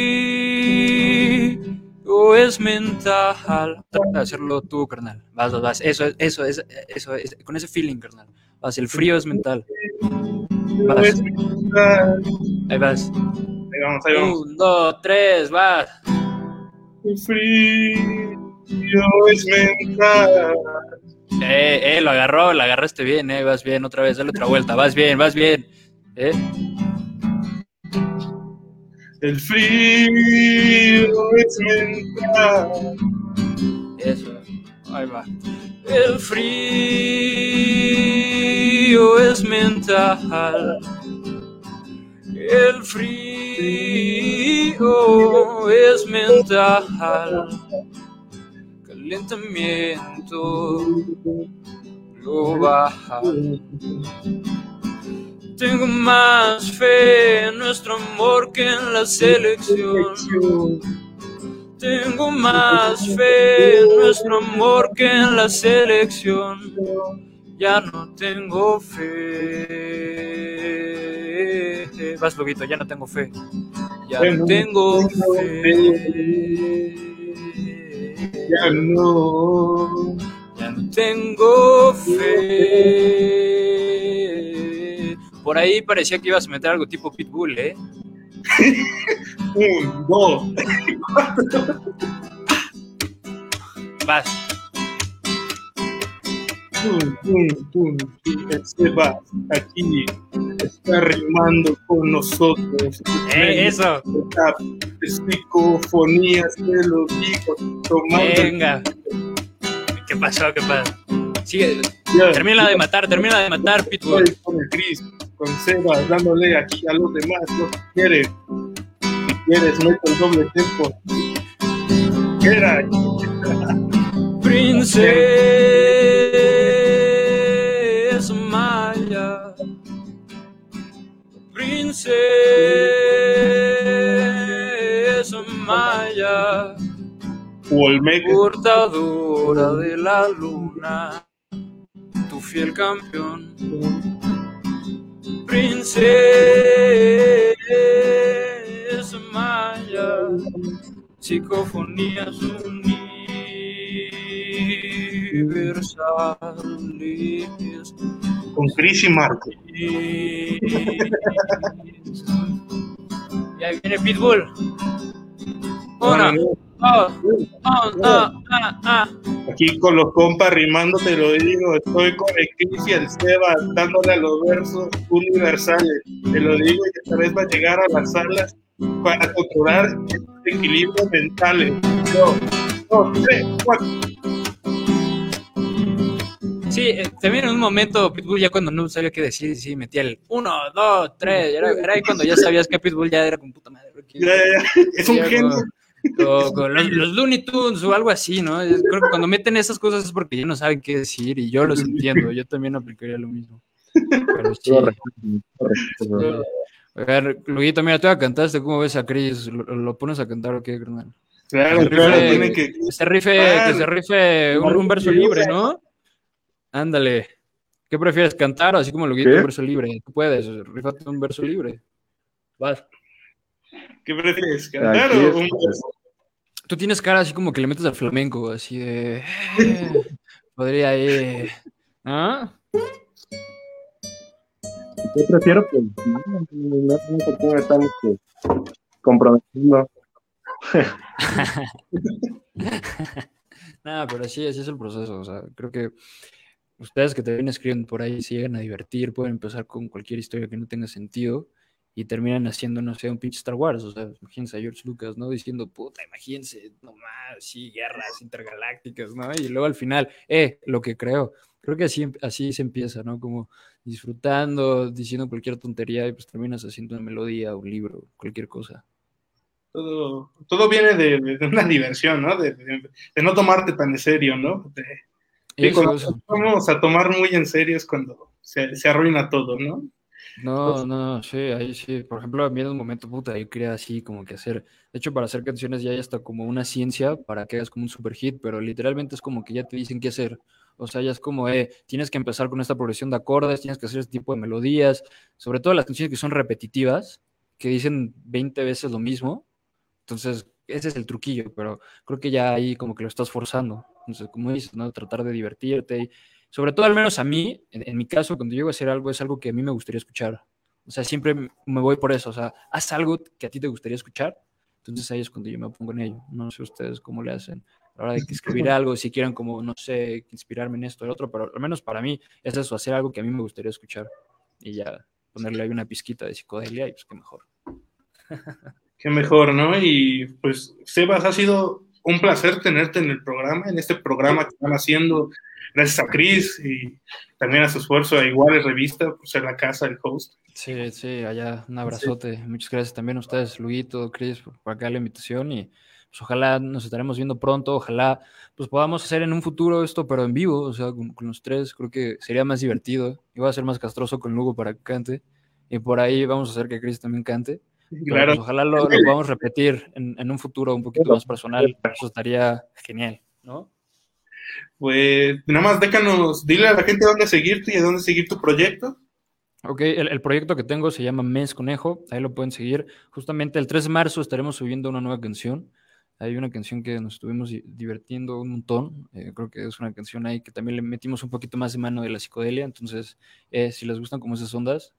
o es mental. Trata de hacerlo tú, carnal. Vas, vas, vas. Eso, eso, eso, eso, con ese feeling, carnal. Vas, el frío es mental. Vas. Ahí vas. Ahí vamos, ahí vamos. Un, dos, tres, vas. El frío es mental. Eh, eh, lo agarró, lo agarraste bien, eh, vas bien, otra vez, dale otra vuelta, vas bien, vas bien, eh. El frío es mental. Eso, ahí va. El frío es mental. El frío es mental. Calentamiento global. Tengo más fe en nuestro amor que en la selección. Tengo más fe en nuestro amor que en la selección. Ya no tengo fe. Vas, Loguito, ya no tengo fe. Ya no tengo fe. Ya no. Ya no tengo fe. Por ahí parecía que ibas a meter algo tipo Pitbull, ¿eh? [laughs] Un, dos, [laughs] Vas. Pum, pum, pum. Se va aquí. Está rimando con nosotros. Eh, eso. Psicofonías, te lo digo. Tomando Venga. ¿Qué pasó? ¿Qué pasó? Sigue. Termina de matar, termina de matar, Pitbull. Con el Chris con Seba, dándole aquí a los demás lo que quiere. Si quieres, meto el doble tiempo. Era. Princesa Maya. Princesa Maya. Portadora de la luna. Tu fiel campeón princesa Maya, psicofonías universales. Con Chris y Marco. Ya viene Pitbull. Una, dos, ah, ah, ah, Aquí con los compas rimando te lo digo, estoy con el Chris y el Seba dándole a los versos universales. Te lo digo y esta vez va a llegar a las salas para controlar equilibrios mentales. Dos, dos, tres, cuatro. Sí, eh, también en un momento Pitbull ya cuando no sabía qué decir, sí, metía el 1, 2, 3, era, ahí cuando ya sabías que Pitbull ya era con puta madre. Ya, ya, ya. Es un genio. Como- [laughs] como los, los Looney Tunes o algo así, ¿no? Creo que cuando meten esas cosas es porque ya no saben qué decir y yo los entiendo, yo también aplicaría lo mismo. Pero sí. Correcto, correcto. A ver, Luguito, mira, tú ya cantaste, ¿cómo ves a Chris? ¿Lo, lo pones a cantar o qué, carnal? Claro, Que claro, rife- tiene que. que se rife, Claro. que se rife un, un verso libre, ¿no? Ándale. ¿Qué prefieres, cantar o así como Luguito, ¿Qué? un verso libre? Tú puedes, rifate un verso libre. Vas. ¿Qué prefieres? ¿Cantar o un Tú tienes cara así como que le metes al flamenco, así de. eh, podría ir. ¿Ah? Yo prefiero que no, se tan este, comprometido. [laughs] Nada, pero sí, así es el proceso. O sea, creo que ustedes que te ven escribiendo por ahí se llegan a divertir, pueden empezar con cualquier historia que no tenga sentido y terminan haciendo, no sé, un pinche Star Wars. O sea, imagínense a George Lucas, ¿no? Diciendo, puta, imagínense, nomás, sí, guerras intergalácticas, ¿no? Y luego al final, eh, lo que creo. Creo que así, así se empieza, ¿no? Como disfrutando, diciendo cualquier tontería y pues terminas haciendo una melodía, un libro, cualquier cosa. todo, todo viene de, de una diversión, ¿no? De, de- de no tomarte tan en serio, ¿no? De- Eso, cuando eso. vamos a tomar muy en serio es cuando se, se arruina todo, ¿no? No, no, sí, ahí sí. Por ejemplo, a mí en un momento, puta, yo quería así como que hacer. De hecho, para hacer canciones ya hay hasta como una ciencia para que hagas como un super hit, pero literalmente es como que ya te dicen qué hacer. O sea, ya es como, eh, tienes que empezar con esta progresión de acordes, tienes que hacer este tipo de melodías, sobre todo las canciones que son repetitivas, que dicen 20 veces lo mismo. Entonces, ese es el truquillo, pero creo que ya ahí como que lo estás forzando. Entonces, como dices, ¿no? Tratar de divertirte y sobre todo al menos a mí, en, en mi caso, cuando llego a hacer algo, es algo que a mí me gustaría escuchar. O sea, siempre me voy por eso. O sea, haz algo que a ti te gustaría escuchar. Entonces ahí es cuando yo me pongo en ello. No sé ustedes cómo le hacen. A la hora de escribir [laughs] algo, si quieran como, no sé, inspirarme en esto o el otro, pero al menos para mí es eso, hacer algo que a mí me gustaría escuchar. Y ya ponerle ahí una pizquita de psicodelia y pues qué mejor. Qué mejor, ¿no? Y pues, Sebas, ha sido un placer tenerte en el programa, en este programa que están haciendo, gracias a Chris y también a su esfuerzo a Iguales Revista por ser la casa del host. Sí, sí, allá un abrazote. Muchas gracias también a ustedes, Luguito, Chris, por, por acá la invitación y pues ojalá nos estaremos viendo pronto, ojalá pues podamos hacer en un futuro esto, pero en vivo, o sea, con, con los tres, creo que sería más divertido. Iba a ser más castroso con Lugo para que cante y por ahí vamos a hacer que Chris también cante. Claro, pues, ojalá lo, lo podamos repetir en, en un futuro un poquito más personal, eso estaría genial, ¿no? pues nada más déjanos, dile a la gente dónde seguirte y a dónde seguir tu proyecto. Ok, el, el proyecto que tengo se llama Mes Conejo, ahí lo pueden seguir. Justamente el 3 de marzo estaremos subiendo una nueva canción. Hay una canción que nos estuvimos di- divirtiendo un montón. eh, creo que es una canción ahí que también le metimos un poquito más de mano de la psicodelia. Entonces, eh, si les gustan como esas ondas,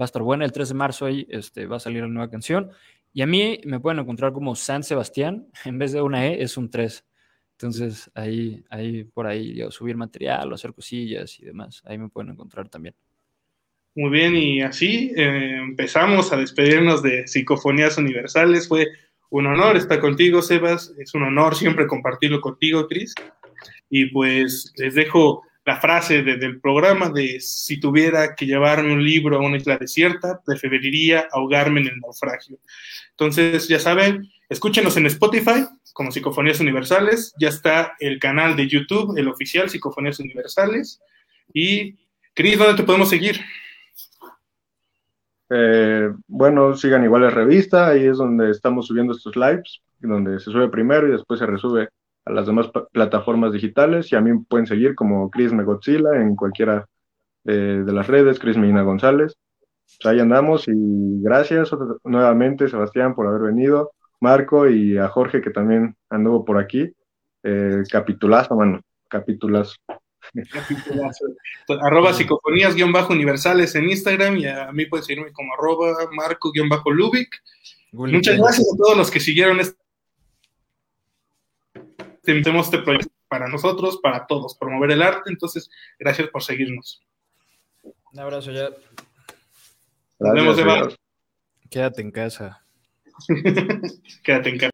va a estar buena. El 3 de marzo ahí este, va a salir la nueva canción. Y a mí me pueden encontrar como San Sebastián. [laughs] En vez de una E, es un 3. Entonces, ahí, ahí por ahí, yo, subir material o hacer cosillas y demás. Ahí me pueden encontrar también. Muy bien, y así eh, empezamos a despedirnos de Psicofonías Universales. Fue un honor estar contigo, Sebas. Es un honor siempre compartirlo contigo, Cris. Y pues les dejo la frase de- del programa de si tuviera que llevarme un libro a una isla desierta, preferiría ahogarme en el naufragio. Entonces, ya saben, escúchenos en Spotify como Psicofonías Universales. Ya está el canal de YouTube, el oficial Psicofonías Universales. Y, Cris, ¿dónde te podemos seguir? Eh, bueno, sigan iguales revista, ahí es donde estamos subiendo estos lives, donde se sube primero y después se resube a las demás plataformas digitales. Y a mí me pueden seguir como Chris Megotzilla en cualquiera eh, de las redes, Chris Medina González. Pues ahí andamos y gracias nuevamente, Sebastián, por haber venido, Marco y a Jorge que también anduvo por aquí. Eh, capitulazo, mano. capitulazo. [laughs] arroba psicofonías-universales en Instagram y a mí puedes seguirme como arroba marco-lubic. Muchas gracias a todos los que siguieron este, este proyecto para nosotros, para todos, promover el arte. Entonces, gracias por seguirnos. Un abrazo ya. Nos vemos, Eva. Quédate en casa. [laughs] Quédate en casa.